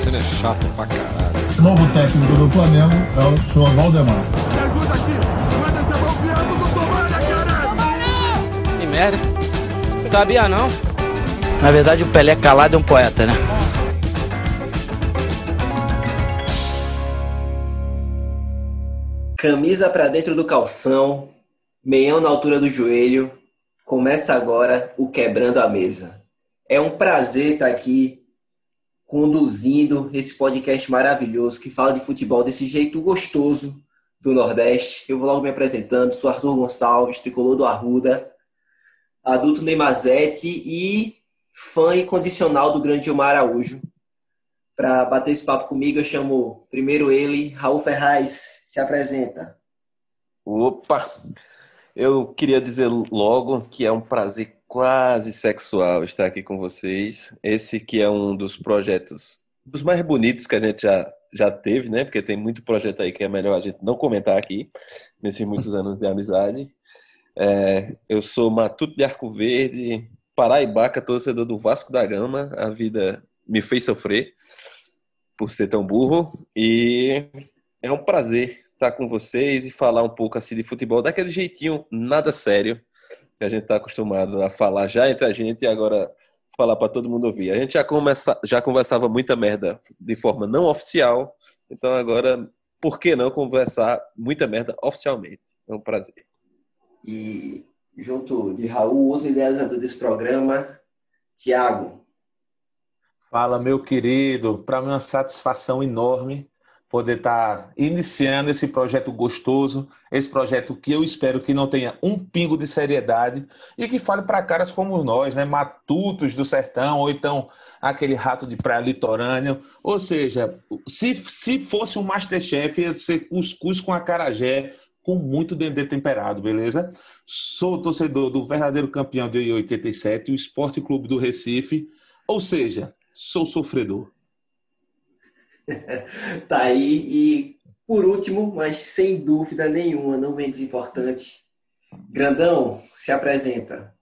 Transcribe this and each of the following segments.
Damasceno é chato pra caralho. O novo técnico do Flamengo é o senhor Valdemar. Me ajuda aqui! Manda essa mão criando do Tomara, Que merda. Sabia não? Na verdade, o Pelé calado é um poeta, né? Camisa pra dentro do calção, meião na altura do joelho. Começa agora o Quebrando a Mesa. É um prazer estar aqui conduzindo esse podcast maravilhoso que fala de futebol desse jeito gostoso do Nordeste. Eu vou logo me apresentando. Sou Arthur Gonçalves, tricolor do Arruda, adulto Neymazete e fã incondicional do grande Gilmar Araújo. Para bater esse papo comigo, eu chamo primeiro ele, Raul Ferraz, se apresenta. Opa! Eu queria dizer logo que é um prazer quase sexual estar aqui com vocês. Esse que é um dos projetos dos mais bonitos que a gente já, já teve, né? Porque tem muito projeto aí que é melhor a gente não comentar aqui, nesses muitos anos de amizade. É, eu sou Matuto de Arco Verde, paraibaca, torcedor do Vasco da Gama. A vida me fez sofrer por ser tão burro. E é um prazer estar com vocês e falar um pouco assim de futebol, daquele jeitinho nada sério que a gente está acostumado a falar já entre a gente e agora falar para todo mundo ouvir. A gente já, começa, já conversava muita merda de forma não oficial, então agora, por que não conversar muita merda oficialmente? É um prazer. E junto de Raul, outro idealizador desse programa, Tiago. Fala, meu querido. Para mim é uma satisfação enorme poder estar tá iniciando esse projeto gostoso, esse projeto que eu espero que não tenha um pingo de seriedade e que fale para caras como nós, né, matutos do sertão, ou então aquele rato de praia litorânea. Ou seja, se, se fosse um Masterchef, ia ser cuscuz com acarajé, com muito dendê temperado, beleza? Sou torcedor do verdadeiro campeão de 87, o Esporte Clube do Recife, ou seja, sou sofredor. tá aí. E por último, mas sem dúvida nenhuma, não menos importante, Grandão, se apresenta.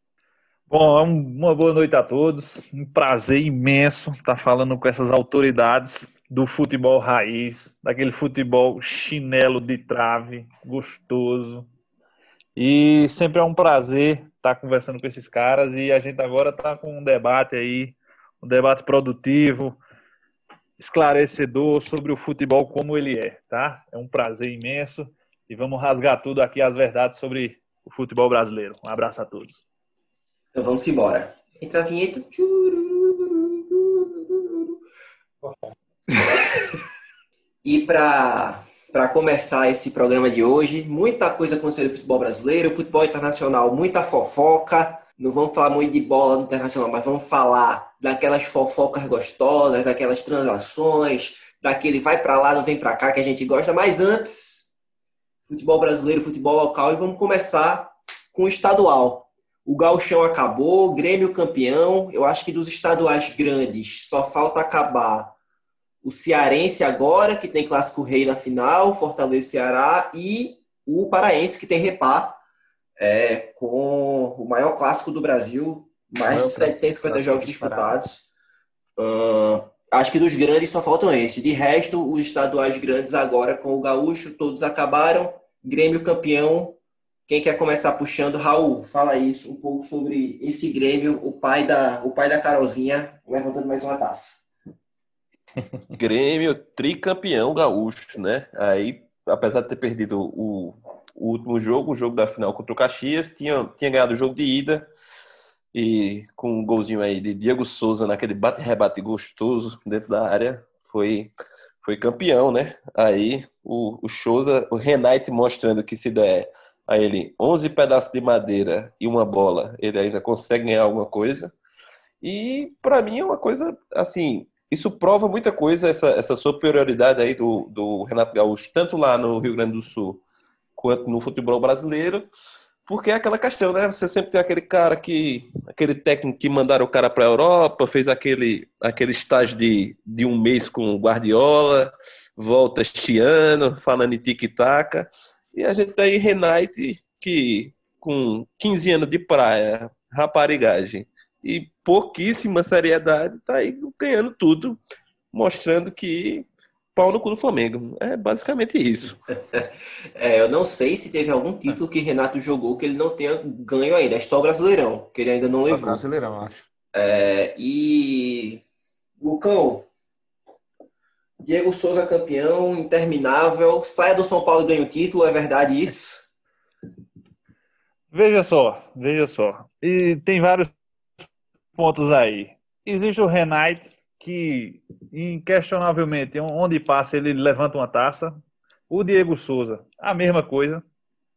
Bom, uma boa noite a todos. Um prazer imenso estar falando com essas autoridades do futebol raiz, daquele futebol chinelo de trave, gostoso. E sempre é um prazer estar conversando com esses caras e a gente agora está com um debate aí um debate produtivo, esclarecedor sobre o futebol como ele é, tá? É um prazer imenso e vamos rasgar tudo aqui as verdades sobre o futebol brasileiro. Um abraço a todos. Então vamos embora. Entra a vinheta. e para para começar esse programa de hoje, muita coisa aconteceu no futebol brasileiro, futebol internacional, muita fofoca. Não vamos falar muito de bola internacional, mas vamos falar daquelas fofocas gostosas, daquelas transações, daquele vai para lá, não vem para cá que a gente gosta. Mas antes, futebol brasileiro, futebol local, e vamos começar com o estadual. O gauchão acabou, Grêmio campeão. Eu acho que dos estaduais grandes só falta acabar o Cearense agora, que tem clássico rei na final, Fortaleza Ceará, e o Paraense, que tem repá é, com o maior clássico do Brasil, mais de 750 jogos disputados. Uh, acho que dos grandes só faltam esses. De resto, os estaduais grandes agora com o Gaúcho, todos acabaram. Grêmio campeão. Quem quer começar puxando? Raul, fala isso um pouco sobre esse Grêmio, o pai da, o pai da Carolzinha, levantando mais uma taça. Grêmio tricampeão gaúcho, né? Aí, apesar de ter perdido o, o último jogo, o jogo da final contra o Caxias, tinha, tinha ganhado o jogo de ida e com um golzinho aí de Diego Souza naquele bate-rebate gostoso dentro da área, foi, foi campeão, né? Aí o, o Souza, o Renate mostrando que se der a ele 11 pedaços de madeira e uma bola, ele ainda consegue ganhar alguma coisa. E para mim é uma coisa assim, isso prova muita coisa, essa, essa superioridade aí do, do Renato Gaúcho, tanto lá no Rio Grande do Sul quanto no futebol brasileiro, porque é aquela questão, né? Você sempre tem aquele cara que, aquele técnico que mandaram o cara para a Europa, fez aquele, aquele estágio de, de um mês com o Guardiola, volta chiano, falando em tic-tac, e a gente tem Renate, que com 15 anos de praia, raparigagem e pouquíssima seriedade, tá aí ganhando tudo. mostrando que pau no cu do Flamengo. É basicamente isso. É, eu não sei se teve algum título que Renato jogou que ele não tenha ganho ainda. É só o Brasileirão, que ele ainda não Só levou. Brasileirão, acho. É, e Lucão, Diego Souza campeão, interminável, saia do São Paulo e ganha o título, é verdade isso? Veja só, veja só. E tem vários pontos aí. Existe o Renate, que inquestionavelmente, onde passa, ele levanta uma taça. O Diego Souza, a mesma coisa.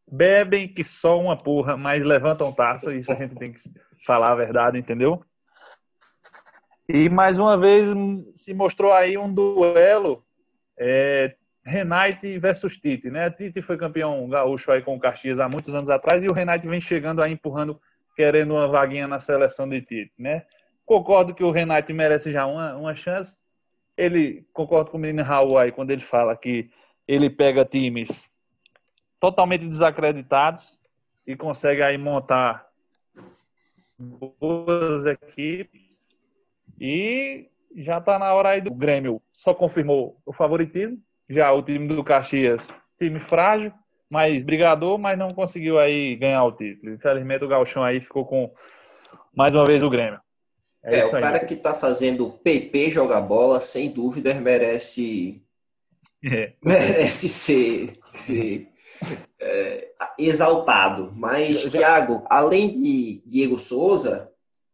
Bebem que só uma porra, mas levantam taça. Isso a gente tem que falar a verdade, entendeu? E mais uma vez se mostrou aí um duelo é, Renate versus Tite, né? Tite foi campeão gaúcho aí com o Caxias há muitos anos atrás e o Renate vem chegando aí empurrando, querendo uma vaguinha na seleção de Tite, né? Concordo que o Renate merece já uma, uma chance. Ele concordo com o menino Raul aí quando ele fala que ele pega times totalmente desacreditados e consegue aí montar boas equipes e já está na hora aí do Grêmio. Só confirmou o favoritismo. Já o time do Caxias, time frágil, mas brigador, mas não conseguiu aí ganhar o título. Infelizmente o Galchão aí ficou com mais uma vez o Grêmio. É, isso o aí. cara que tá fazendo PP jogar bola, sem dúvida, merece É. merece ser, ser é, exaltado. Mas, Thiago, além de Diego Souza,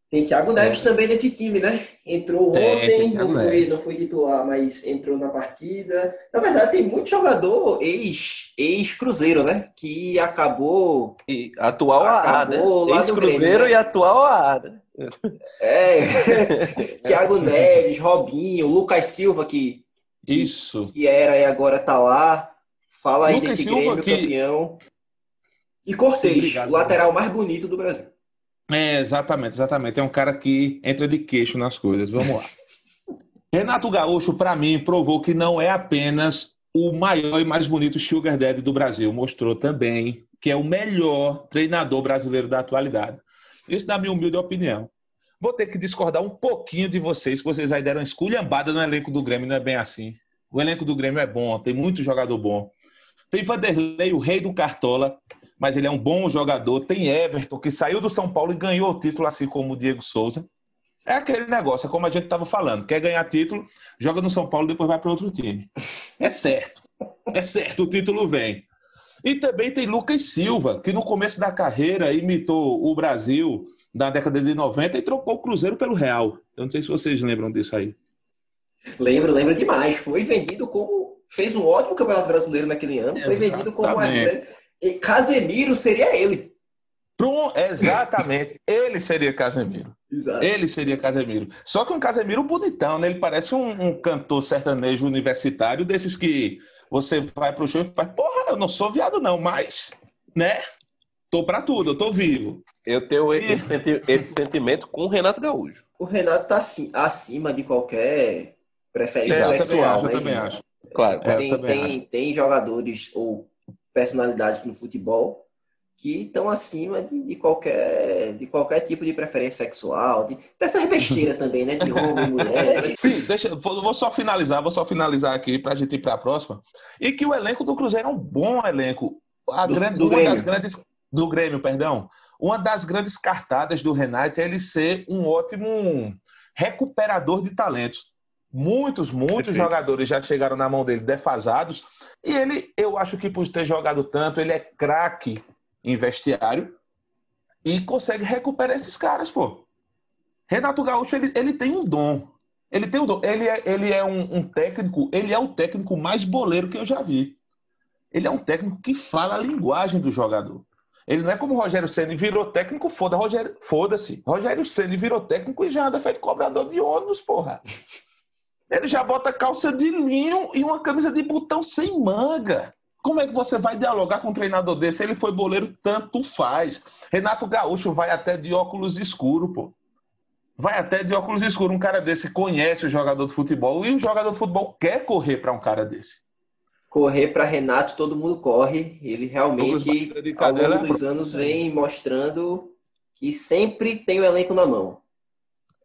tem Thiago Neves também nesse time, né? Entrou Tem, ontem, tem não, foi, não foi titular, mas entrou na partida. Na verdade, tem muito jogador ex- ex-Cruzeiro, né? Que acabou. E atual né? Acabou no Grêmio, Ex-Cruzeiro né? e atual AA, né? É, Thiago Neves, Robinho, Lucas Silva, que, Isso. que era e agora tá lá. Fala aí Lucas desse Silva Grêmio que- campeão. E Cortez, o lateral mais bonito do Brasil. É, exatamente, exatamente. É um cara que entra de queixo nas coisas. Vamos lá. Renato Gaúcho, para mim, provou que não é apenas o maior e mais bonito sugar daddy do Brasil. Mostrou também que é o melhor treinador brasileiro da atualidade. Isso na minha humilde opinião. Vou ter que discordar um pouquinho de vocês, que vocês aí deram uma esculhambada no elenco do Grêmio, não é bem assim. O elenco do Grêmio é bom, tem muito jogador bom. Tem Vanderlei, o rei do Cartola, mas ele é um bom jogador. Tem Everton, que saiu do São Paulo e ganhou o título, assim como o Diego Souza. É aquele negócio, é como a gente estava falando. Quer ganhar título, joga no São Paulo, depois vai para outro time. É certo. É certo, o título vem. E também tem Lucas Silva, que no começo da carreira imitou o Brasil na década de 90 e trocou o Cruzeiro pelo Real. Eu não sei se vocês lembram disso aí. Lembro, lembro demais. Foi vendido como. Fez um ótimo campeonato brasileiro naquele ano. Foi vendido como. Exatamente. Casemiro seria ele. Prum, exatamente. Ele seria Casemiro. Exato. Ele seria Casemiro. Só que um Casemiro bonitão, né? Ele parece um, um cantor sertanejo universitário, desses que você vai pro show e faz, porra, eu não sou viado, não, mas, né? Tô pra tudo, eu tô vivo. Eu tenho esse, senti- esse sentimento com o Renato Gaúcho. O Renato tá acima de qualquer preferência É, eu também sexual, acho, eu né, também gente? acho. Claro. É, eu tem, também tem, tem jogadores ou personalidades no futebol que estão acima de, de qualquer, de qualquer tipo de preferência sexual, de, dessas besteiras também, né? De homem, mulher. essas- Sim, deixa, vou, vou só finalizar, vou só finalizar aqui pra gente ir pra próxima. E que o elenco do Cruzeiro é um bom elenco. A Do- grande, do uma Grêmio. das grandes do Grêmio, perdão. Uma das grandes cartadas do Renato é ele ser um ótimo recuperador de talentos. Muitos, muitos Perfeito. jogadores já chegaram na mão dele defasados. E ele, eu acho que por ter jogado tanto, ele é craque em vestiário e consegue recuperar esses caras, pô. Renato Gaúcho, ele, ele tem um dom. Ele tem um dom. Ele é, ele é um, um técnico, ele é o técnico mais boleiro que eu já vi. Ele é um técnico que fala a linguagem do jogador. Ele não é como o Rogério Ceni virou técnico, foda, Rogério, foda-se. Rogério Ceni virou técnico e já anda feito cobrador de ônibus, porra. Ele já bota calça de linho e uma camisa de botão sem manga. Como é que você vai dialogar com um treinador desse? Ele foi boleiro, tanto faz. Renato Gaúcho vai até de óculos escuro, pô. Vai até de óculos escuros. Um cara desse conhece o jogador de futebol e o jogador de futebol quer correr para um cara desse. Correr para Renato, todo mundo corre. Ele realmente, ao longo dos anos, vem mostrando que sempre tem o elenco na mão.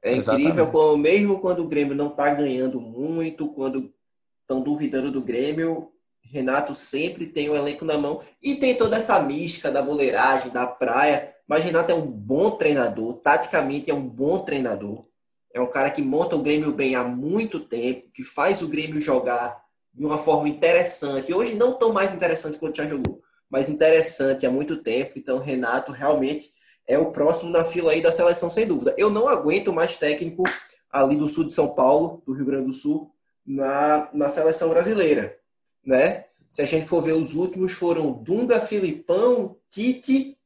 É Exatamente. incrível como mesmo quando o Grêmio não tá ganhando muito, quando estão duvidando do Grêmio, Renato sempre tem o elenco na mão e tem toda essa mística da boleiragem, da praia. Mas Renato é um bom treinador, taticamente é um bom treinador. É um cara que monta o Grêmio bem há muito tempo, que faz o Grêmio jogar de uma forma interessante. Hoje não tão mais interessante quanto já jogou, mas interessante há muito tempo. Então, Renato realmente é o próximo na fila aí da seleção, sem dúvida. Eu não aguento mais técnico ali do sul de São Paulo, do Rio Grande do Sul, na, na seleção brasileira, né? Se a gente for ver os últimos foram Dunga, Filipão, Tite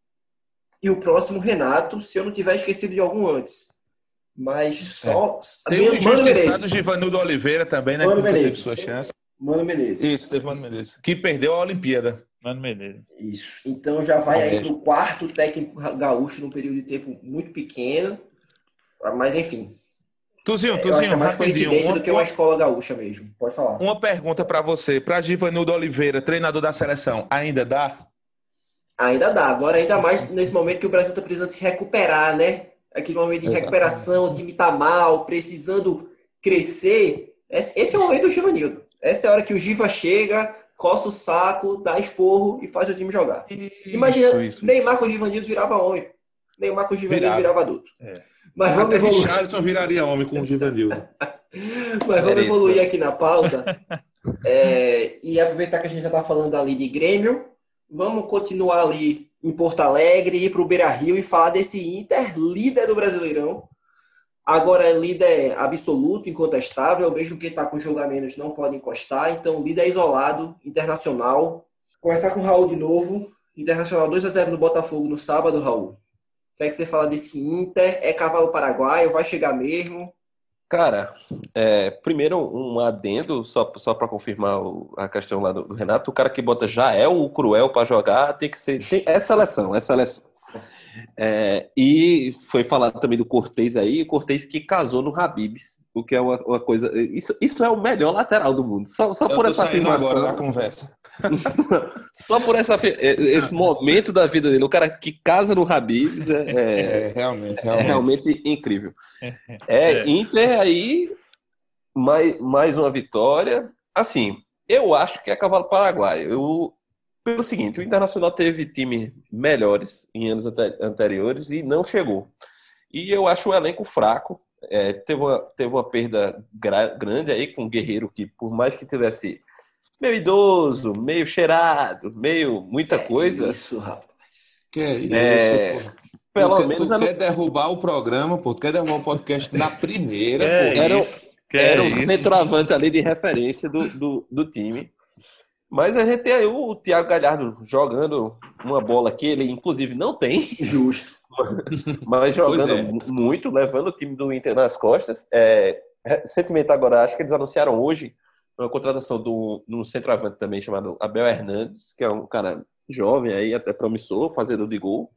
e o próximo Renato, se eu não tiver esquecido de algum antes. Mas só. Tem o Mano Menezes. Givanildo Oliveira também, né? Mano Menezes. sua chance. Mano Menezes. Isso, teve Mano Menezes. Que perdeu a Olimpíada. Mano Menezes. Isso. Então já vai aí para o quarto técnico gaúcho num período de tempo muito pequeno. Mas enfim, Tuzinho, Tuzinho, é mais rapidinho. coincidência Uma, do que uma escola gaúcha mesmo. Pode falar. uma pergunta pra você. Pra Givanildo Oliveira, treinador da seleção, ainda dá? Ainda dá. Agora, ainda mais nesse momento que o Brasil está precisando se recuperar, né? Aquele momento de Exatamente. recuperação, o time tá mal, precisando crescer. Esse é o momento do Givanildo. Essa é a hora que o Giva chega, coça o saco, dá esporro e faz o time jogar. Imagina, Isso, isso. Neymar com o Givanildo virava homem. Neymar com o Givanildo Virava. virava adulto. É. Mas vamos Até evoluir. Richarlison viraria homem com o Givanildo. Mas vamos evoluir aqui na pauta. É, e aproveitar que a gente já está falando ali de Grêmio, vamos continuar ali em Porto Alegre, ir para o Beira Rio e falar desse Inter, líder do Brasileirão. Agora é líder absoluto, incontestável, mesmo quem está com jogo a menos não pode encostar. Então, líder isolado, internacional. Começar com o Raul de novo. Internacional 2 a 0 no Botafogo no sábado, Raul. O que é que você fala desse Inter? É cavalo paraguaio? Vai chegar mesmo? Cara, é, primeiro um adendo, só, só para confirmar o- a questão lá do, do Renato, o cara que bota Jael, o Cruel para jogar, tem que ser. tem- é seleção, é seleção. É, e foi falado também do Cortez aí, o Cortez que casou no Habibs, o que é uma, uma coisa. Isso, isso é o melhor lateral do mundo. Só, só Eu por tô essa afirmação. agora da conversa. Só, por essa, esse momento da vida dele, o cara que casa no Habibs é- é, É, realmente, é realmente. realmente incrível. É, É. Inter aí, mais, mais uma vitória. Assim, eu acho que é cavalo paraguaio. Eu, pelo seguinte, o Internacional teve times melhores em anos ante- anteriores e não chegou. E eu acho o elenco fraco. É, teve, uma, teve uma perda gra- grande aí com o Guerreiro, que por mais que tivesse meio idoso, meio cheirado, meio muita coisa, Isso, rapaz. Que é isso, É, pelo tu, quer- menos tu eu não- quer derrubar o programa, pô. Tu quer derrubar o podcast na primeira, É pô. Era- isso. Era é o isso. centroavante ali de referência do, do, do time. Mas a gente tem aí o Thiago Galhardo jogando uma bola que ele, inclusive, não tem, Justo. mas jogando é. mu- muito, levando o time do Inter nas costas. É, recentemente, agora, acho que eles anunciaram hoje uma contratação do, um centroavante também chamado Abel Hernandes, que é um cara jovem aí, até promissor, fazedor de gol.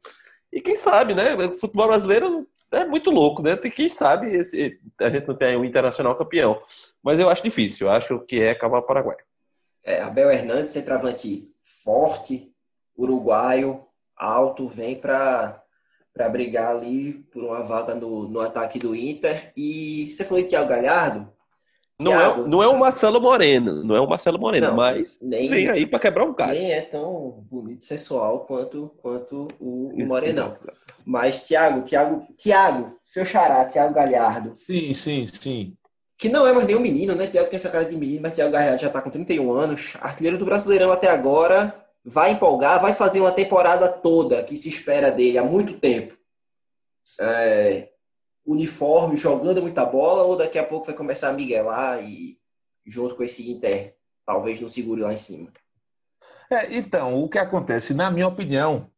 E quem sabe, né? O futebol brasileiro é muito louco, né? Quem sabe esse- a gente não tem um internacional campeão. Mas eu acho difícil, eu acho que é cavalo paraguaio. É, Abel Hernandes, centroavante forte, uruguaio, alto, vem para para brigar ali por uma vaga no, no ataque do Inter. E você falou de Thiago Galhardo? Não Thiago, é, não é o Marcelo Moreno, não é o Marcelo Moreno, Não, mas nem, vem aí pra quebrar um cara. nem é tão bonito, sensual quanto, quanto o, o Morenão. Mas Thiago, Thiago, Thiago, seu xará, Thiago Galhardo, Sim, sim, sim. que não é mais nenhum menino, né? Thiago tem essa cara de menino, mas Thiago Galhardo já tá com 31 anos, artilheiro do Brasileirão até agora, vai empolgar, vai fazer uma temporada toda que se espera dele há muito tempo. É, uniforme, jogando muita bola, ou daqui a pouco vai começar a miguelar e junto com esse Inter, talvez não segure lá em cima. É, então, o que acontece, na minha opinião,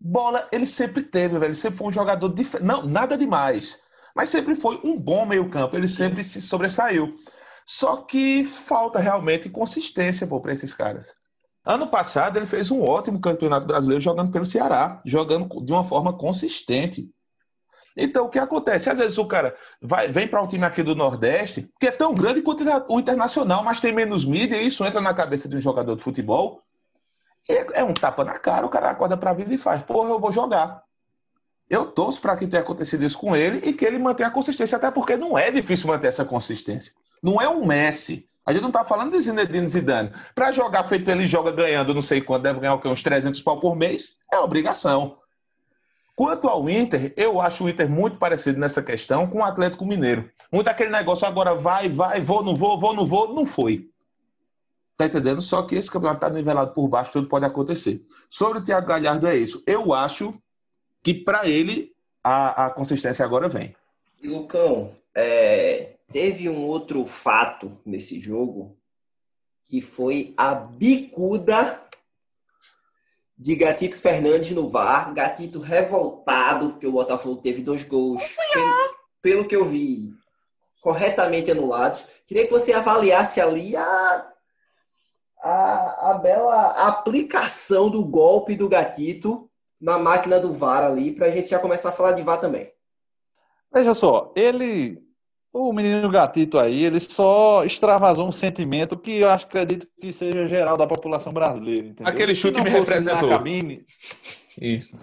bola ele sempre teve, velho. Ele sempre foi um jogador diferente. Não, nada demais. Mas sempre foi um bom meio-campo. Ele sempre se sobressaiu. Só que falta realmente consistência para esses caras. Ano passado ele fez um ótimo campeonato brasileiro jogando pelo Ceará, jogando de uma forma consistente. Então, o que acontece? Às vezes o cara vai, vem para um time aqui do Nordeste, que é tão grande quanto o Internacional, mas tem menos mídia, e isso entra na cabeça de um jogador de futebol. É, é um tapa na cara, o cara acorda pra vida e faz, porra, eu vou jogar. Eu torço para que tenha acontecido isso com ele e que ele mantenha a consistência, até porque não é difícil manter essa consistência. Não é um Messi. A gente não está falando de Zinedine Zidane. Para jogar feito ele joga ganhando não sei quanto, deve ganhar o quê? uns 300 pau por mês, é obrigação. Quanto ao Inter, eu acho o Inter muito parecido nessa questão com o Atlético Mineiro. Muito aquele negócio agora vai, vai, vou, não vou, vou, não vou, não foi. Tá entendendo? Só que esse campeonato tá nivelado por baixo, tudo pode acontecer. Sobre o Thiago Galhardo é isso. Eu acho que para ele a, a consistência agora vem. Lucão, é, teve um outro fato nesse jogo que foi a bicuda de Gatito Fernandes no VAR. Gatito revoltado, porque o Botafogo teve dois gols, pelo, pelo que eu vi, corretamente anulados. Queria que você avaliasse ali a, a, a bela aplicação do golpe do Gatito na máquina do VAR ali, para a gente já começar a falar de VAR também. Veja só, ele o menino gatito aí, ele só extravasou um sentimento que eu acho, acredito que seja geral da população brasileira. Entendeu? Aquele chute me representou. Cabine, Isso.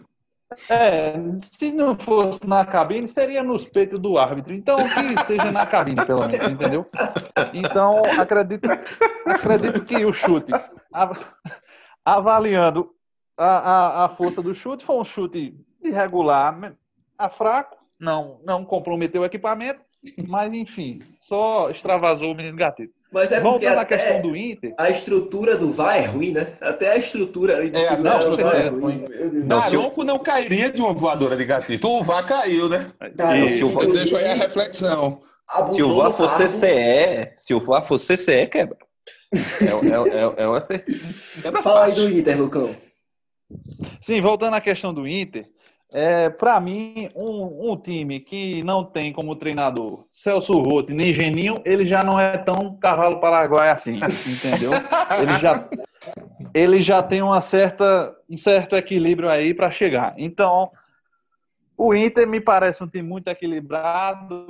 É, se não fosse na cabine, seria nos peitos do árbitro. Então, que seja na cabine, pelo menos, entendeu? Então, acredito, acredito que o chute, avaliando a, a, a força do chute, foi um chute irregular, a fraco, não, não comprometeu o equipamento mas, enfim, só extravasou o menino gatito. Mas é Voltando à questão do Inter. A estrutura do VAR é ruim, né? Até a estrutura ali de é, segurar não, o VAR é ruim. Daronco não cairia de uma voadora de gatito. O VAR caiu, né? Daronco, eu deixo aí a reflexão. Se o VAR for CCE, se o VAR for CCE, quebra. É, é, é, é uma certeza. Fala aí do Inter, Lucão. Sim, voltando à questão do Inter, é, para mim, um, um, time que não tem como treinador Celso Rotti nem Geninho, ele já não é tão cavalo paraguai assim, entendeu? Ele já, ele já tem uma certa, um certo equilíbrio aí para chegar. Então, o Inter me parece um time muito equilibrado.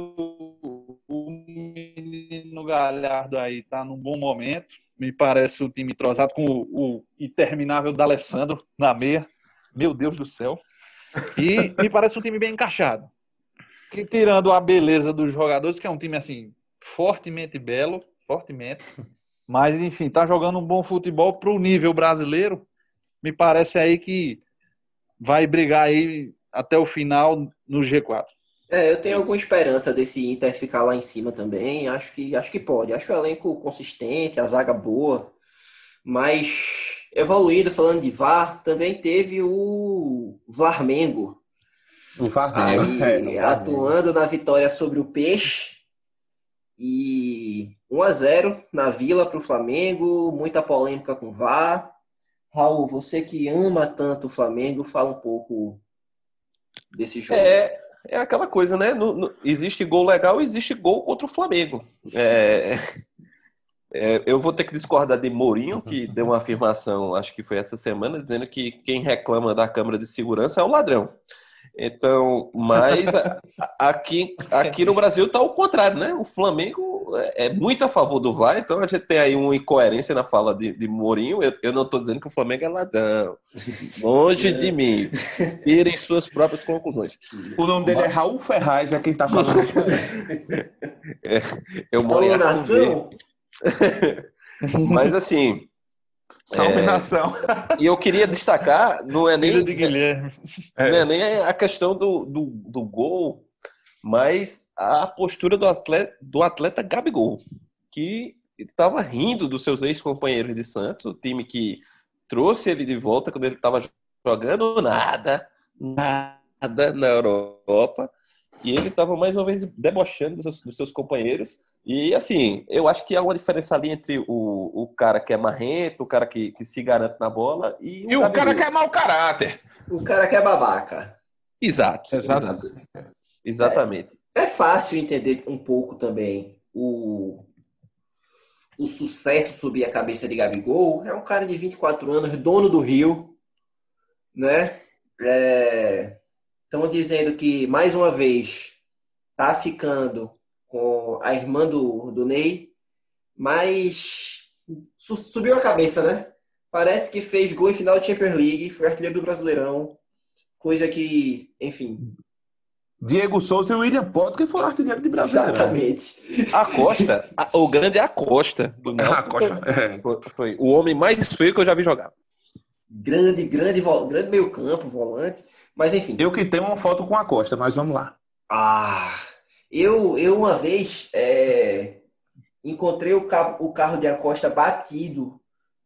O menino Galhardo aí tá num bom momento. Me parece um time entrosado com o, o interminável D'Alessandro na meia. Meu Deus do céu. E me parece um time bem encaixado. Que, tirando a beleza dos jogadores, que é um time assim, fortemente belo, fortemente. Mas, enfim, tá jogando um bom futebol para o nível brasileiro. Me parece aí que vai brigar aí até o final no G4. É, eu tenho alguma esperança desse Inter ficar lá em cima também. Acho que, acho que pode. Acho o elenco consistente, a zaga boa. Mas evoluindo, falando de VAR, também teve o Varmengo. O Varmengo. Aí, é, atuando na vitória sobre o Peixe. E 1 a 0 na Vila para o Flamengo, muita polêmica com o VAR. Raul, você que ama tanto o Flamengo, fala um pouco desse jogo. É, é aquela coisa, né? No, no, existe gol legal, existe gol contra o Flamengo. É, é, eu vou ter que discordar de Mourinho, que deu uma afirmação, acho que foi essa semana, dizendo que quem reclama da Câmara de Segurança é o ladrão. Então, mas aqui, aqui no Brasil está o contrário, né? O Flamengo é, é muito a favor do VAR, então a gente tem aí uma incoerência na fala de, de Mourinho. Eu, eu não estou dizendo que o Flamengo é ladrão. Longe de mim. Tirem suas próprias conclusões. O nome dele é Raul Ferraz, é quem está falando. é, eu moro em nação. Mas assim. Salve é... nação. E eu queria destacar, não é nem, de Guilherme. Não é nem a questão do, do, do gol, mas a postura do atleta, do atleta Gabigol, que estava rindo dos seus ex-companheiros de Santos, o time que trouxe ele de volta quando ele estava jogando nada, nada na Europa. E ele estava mais uma vez debochando dos seus, dos seus, companheiros. E assim, eu acho que há uma diferença ali entre o, o cara que é marrento, o cara que, que se garante na bola e. E o, o cara que é mau caráter. O cara que é babaca. Exato. Exato. Exatamente. É, é fácil entender um pouco também o, o sucesso subir a cabeça de Gabigol. É um cara de 24 anos, dono do Rio, né? É, Estão dizendo que, mais uma vez, tá ficando com a irmã do, do Ney, mas subiu a cabeça, né? Parece que fez gol em final de Champions League, foi artilheiro do Brasileirão, Coisa que, enfim. Diego Souza e William Potker foram artilheiros de Brasileirão. Exatamente. A Costa, a- o grande é a Costa do Náutico. A Costa, é. Foi, foi o homem mais feio que eu já vi jogar. Grande, grande, grande meio campo, volante. Mas enfim. Eu que tenho uma foto com a Costa, mas vamos lá. Ah, eu, eu uma vez é, encontrei o, ca- o carro de Acosta batido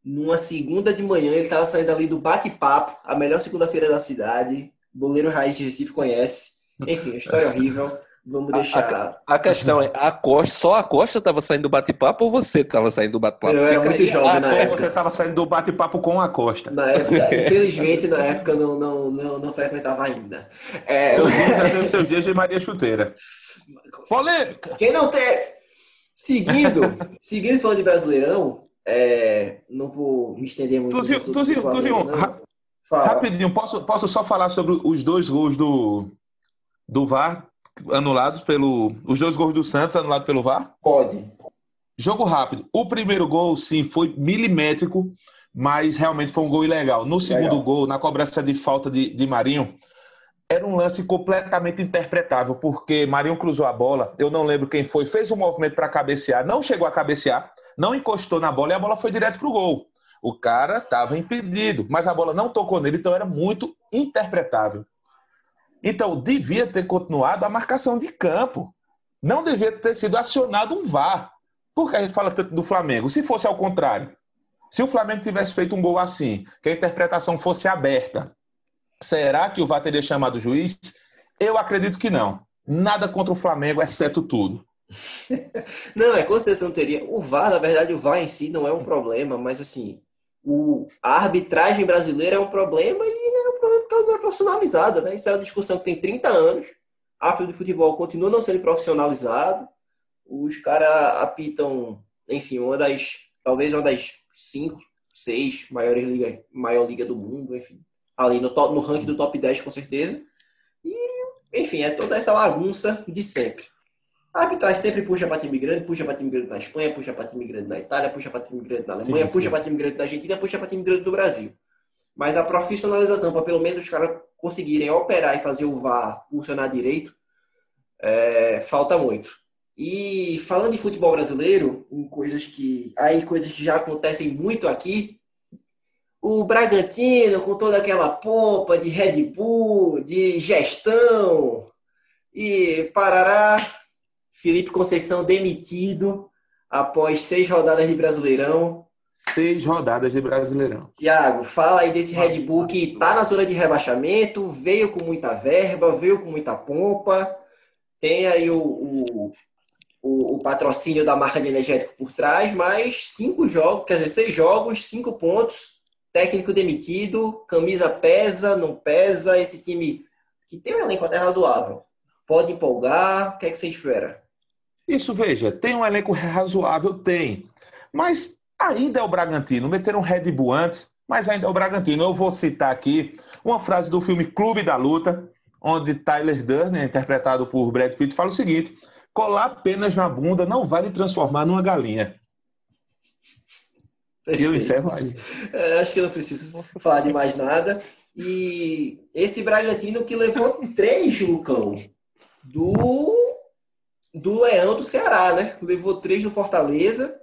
numa segunda de manhã. Ele estava saindo ali do bate-papo, a melhor segunda-feira da cidade. Boleiro Raiz de Recife conhece. Enfim, história horrível. Vamos A- deixar. A questão é, a Costa, só a Costa estava saindo do bate-papo ou você estava saindo do bate-papo? Eu era muito jovem na Ou época. você estava saindo do bate-papo com a Costa. Na época, infelizmente, na época não, não, não, não frequentava ainda. É, Eu já teve seus dias de Maria Chuteira. Polêmica! Quem não teve? Seguindo, seguindo falando de Brasileirão, é, não vou me estender muito. Tuzinho, Tuzinho, Tuzinho, ra- Fala. rapidinho, posso, posso só falar sobre os dois gols do, do VAR anulados pelo. Os dois gols do Santos anulados pelo VAR? Pode. Jogo rápido. O primeiro gol, sim, foi milimétrico, mas realmente foi um gol ilegal. No segundo Legal. gol, na cobrança de falta de, de Marinho, era um lance completamente interpretável, porque Marinho cruzou a bola, eu não lembro quem foi, fez um movimento para cabecear, não chegou a cabecear, não encostou na bola e a bola foi direto pro gol. O cara estava impedido, mas a bola não tocou nele, então era muito interpretável. Então, devia ter continuado a marcação de campo. Não devia ter sido acionado um VAR. Por que a gente fala tanto do Flamengo? Se fosse ao contrário, se o Flamengo tivesse feito um gol assim, que a interpretação fosse aberta, será que o VAR teria chamado o juiz? Eu acredito que não. Nada contra o Flamengo, exceto tudo. Não, é com certeza não teria. O VAR, na verdade, o VAR em si não é um problema, mas assim, o, a arbitragem brasileira é um problema e é um problema porque ela não é profissionalizada, né? Isso é uma discussão que tem 30 anos. Árbitro de futebol continua não sendo profissionalizado. Os caras apitam, enfim, uma das, talvez uma das cinco, seis maiores liga, maior liga do mundo, enfim. Ali no, top, no ranking do top 10, com certeza. E, enfim, é toda essa bagunça de sempre. A arbitragem sempre puxa para time grande, puxa para time grande na Espanha, puxa para time grande na Itália, puxa para time grande na Alemanha, Sim, puxa sim. para time grande na Argentina, puxa para time grande do Brasil. Mas a profissionalização, para pelo menos os caras conseguirem operar e fazer o VAR funcionar direito, é, falta muito. E falando em futebol brasileiro, em coisas que aí coisas que já acontecem muito aqui, o Bragantino com toda aquela pompa de Red Bull, de gestão e parará, Felipe Conceição demitido após seis rodadas de Brasileirão. Seis rodadas de Brasileirão. Tiago, fala aí desse Red Bull que tá na zona de rebaixamento, veio com muita verba, veio com muita pompa, tem aí o, o, o, o patrocínio da marca de energético por trás, mas cinco jogos, quer dizer, seis jogos, cinco pontos, técnico demitido, camisa pesa, não pesa, esse time que tem um elenco até razoável. Pode empolgar, o que é que você espera? Isso, veja, tem um elenco razoável? Tem. Mas ainda é o Bragantino. Meteram um Red Bull antes, mas ainda é o Bragantino. Eu vou citar aqui uma frase do filme Clube da Luta, onde Tyler Durden, interpretado por Brad Pitt, fala o seguinte: colar penas na bunda não vai lhe transformar numa galinha. E eu encerro aí. É, acho que eu não preciso falar de mais nada. E esse Bragantino que levou três, Lucão, do, do Leão do Ceará, né? Levou três do Fortaleza.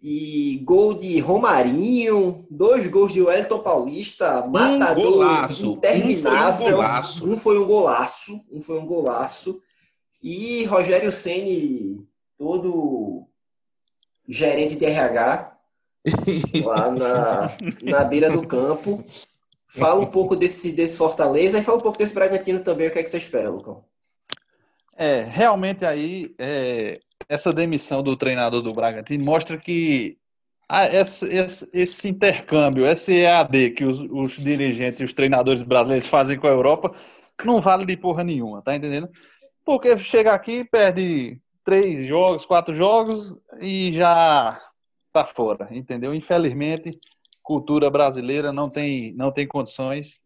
E gol de Romarinho, dois gols de Wellington Paulista, matador golaço, um interminável. foi um golaço. Um foi um golaço, um foi um golaço. E Rogério Ceni, todo gerente de RH, lá na, na beira do campo. Fala um pouco desse, desse Fortaleza e fala um pouco desse Bragantino também. O que é que você espera, Lucão? É, realmente aí, é, essa demissão do treinador do Bragantino mostra que ah, esse, esse- esse intercâmbio, esse EAD que os, os dirigentes e os treinadores brasileiros fazem com a Europa não vale de porra nenhuma, tá entendendo? Porque chega aqui, perde três jogos, quatro jogos e já tá fora, entendeu? Infelizmente, cultura brasileira não tem, não tem condições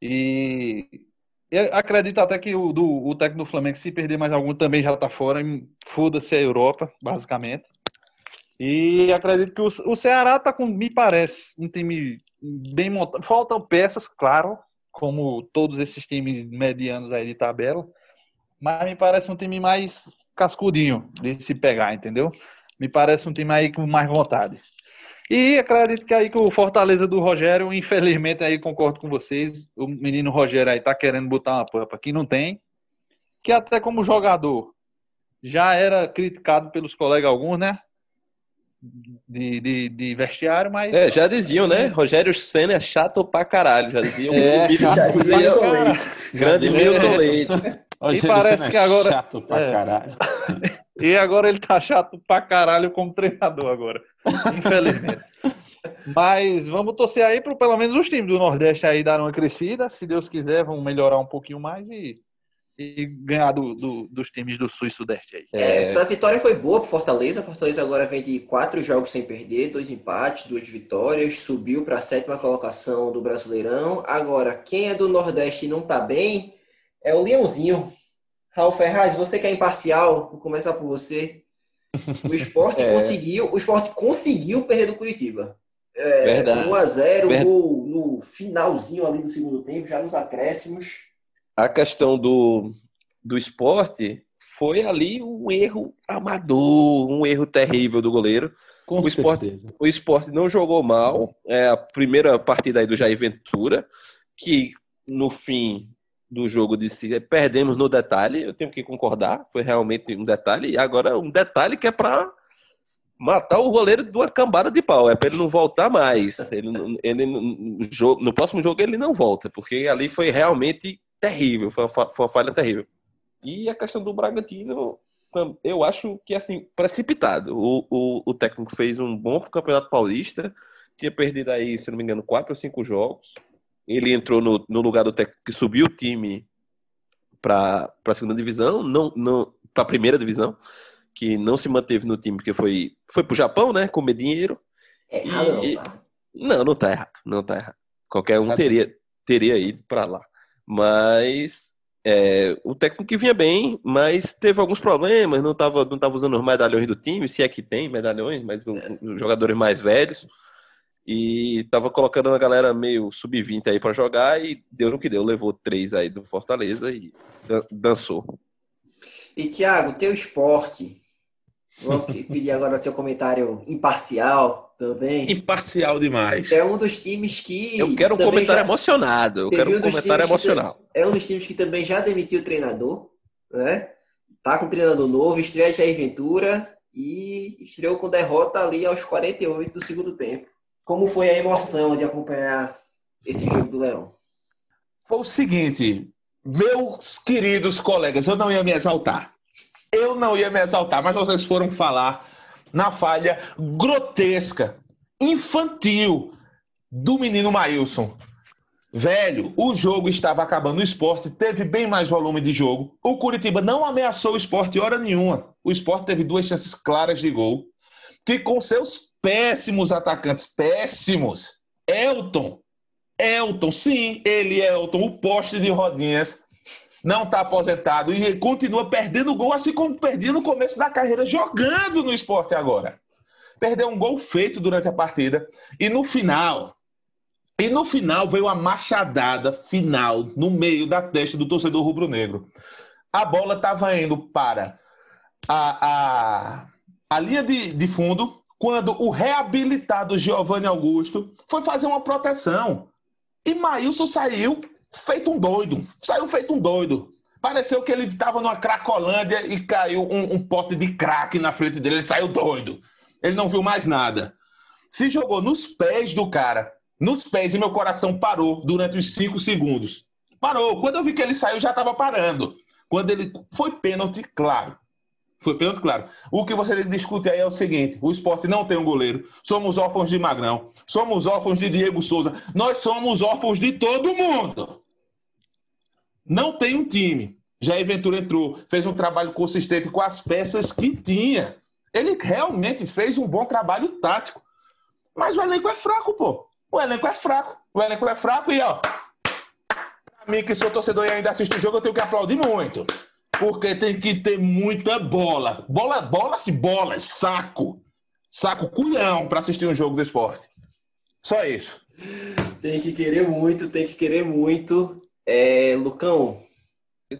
e eu acredito até que o, do, o técnico do Flamengo, se perder mais algum, também já tá fora. Foda-se a Europa, basicamente. E acredito que o, o Ceará tá com, me parece, um time bem montado. Faltam peças, claro, como todos esses times medianos aí de tabela, mas me parece um time mais cascudinho de se pegar, entendeu? Me parece um time aí com mais vontade. E acredito que aí que o Fortaleza do Rogério, infelizmente aí concordo com vocês, o menino Rogério aí tá querendo botar uma pampa que não tem, que até como jogador já era criticado pelos colegas alguns, né? De, de, de vestiário, mas. É, já diziam, né? Rogério Senna é chato pra caralho. Já diziam. É, chato pra Leite. caralho. Grande Milton Leite. Hoje parece ele que agora- chato pra é. E agora ele tá chato pra caralho como treinador agora. Infelizmente. Mas vamos torcer aí para pelo menos os times do Nordeste aí dar uma crescida. Se Deus quiser, vão melhorar um pouquinho mais e, e ganhar do- do- dos times do Sul e Sudeste aí. É, Essa vitória foi boa pro Fortaleza. Fortaleza agora vem de quatro jogos sem perder, dois empates, duas vitórias, subiu para a sétima colocação do Brasileirão. Agora, quem é do Nordeste e não tá bem é o Leãozinho. Raul Ferraz, você que é imparcial, vou começar por você. O esporte É. conseguiu, o esporte conseguiu perder do Curitiba. É, Verdade. 1 a 0 Ver- gol no finalzinho ali do segundo tempo, já nos acréscimos. A questão do, do esporte foi ali um erro amador, um erro terrível do goleiro. Com O esporte- certeza. O esporte não jogou mal. É a primeira partida aí do Jair Ventura, que no fim do jogo disse perdemos no detalhe. Eu tenho que concordar, foi realmente um detalhe. E agora um detalhe que é para matar o goleiro de uma cambada de pau. É para ele não voltar mais. Ele, ele, no, no próximo jogo ele não volta, porque ali foi realmente terrível. Foi uma, foi uma falha terrível. E a questão do Bragantino, eu acho que assim, precipitado. O, o, o técnico fez um bom campeonato paulista, tinha perdido aí, se não me engano, quatro ou cinco jogos. Ele entrou no, no lugar do técnico que subiu o time para a segunda divisão, não, não para a primeira divisão, que não se manteve no time porque foi foi para o Japão, né, comer dinheiro. É errado não, E- tá? Não, não tá errado, não tá errado. Qualquer um teria teria ido para lá, mas é, o técnico que vinha bem, mas teve alguns problemas, não estava não tava usando os medalhões do time, se é que tem medalhões, mas os jogadores mais velhos. E tava colocando a galera meio sub-20 aí para jogar e deu no que deu. Levou três aí do Fortaleza e dan- dançou. E Thiago, teu esporte. Vou pedir agora seu comentário imparcial também. Imparcial demais. É um dos times que. Eu quero um comentário já- emocionado. Eu Teve quero um um comentário emocional. É um dos times que também já demitiu o treinador, né? Tá com um treinador novo, estreia de Jair Ventura e estreou com derrota ali aos 48 do segundo tempo. Como foi a emoção de acompanhar esse jogo do Leão? Foi o seguinte, meus queridos colegas, eu não ia me exaltar. Eu não ia me exaltar, mas vocês foram falar na falha grotesca, infantil do menino Maílson. Velho, o jogo estava acabando. O esporte teve bem mais volume de jogo. O Curitiba não ameaçou o esporte hora nenhuma. O esporte teve duas chances claras de gol. Que com seus péssimos atacantes, péssimos, Elton, Elton, sim, ele é Elton, o poste de rodinhas, não está aposentado e continua perdendo gol, assim como perdia no começo da carreira, jogando no esporte agora. Perdeu um gol feito durante a partida e no final, e no final veio a machadada final no meio da testa do torcedor rubro-negro. A bola estava indo para a, a, a linha de, de fundo quando o reabilitado Giovanni Augusto foi fazer uma proteção. E Maílson saiu feito um doido. Saiu feito um doido. Pareceu que ele estava numa cracolândia e caiu um, um pote de crack na frente dele. Ele saiu doido. Ele não viu mais nada. Se jogou nos pés do cara. Nos pés e meu coração parou durante os cinco segundos. Parou. Quando eu vi que ele saiu, já estava parando. Quando ele. Foi pênalti, claro. Foi pênalti, claro. O que você discute aí é o seguinte: o esporte não tem um goleiro. Somos órfãos de Magrão. Somos órfãos de Diego Souza. Nós somos órfãos de todo mundo. Não tem um time. Jair Ventura entrou, fez um trabalho consistente com as peças que tinha. Ele realmente fez um bom trabalho tático. Mas o elenco é fraco, pô. O elenco é fraco. O elenco é fraco e, ó. Pra mim, que sou torcedor e ainda assisto o jogo, eu tenho que aplaudir muito. Porque tem que ter muita bola. Bola, bola, se bolas, saco. Saco, culhão pra assistir um jogo do esporte. Só isso. Tem que querer muito, tem que querer muito. É, Lucão,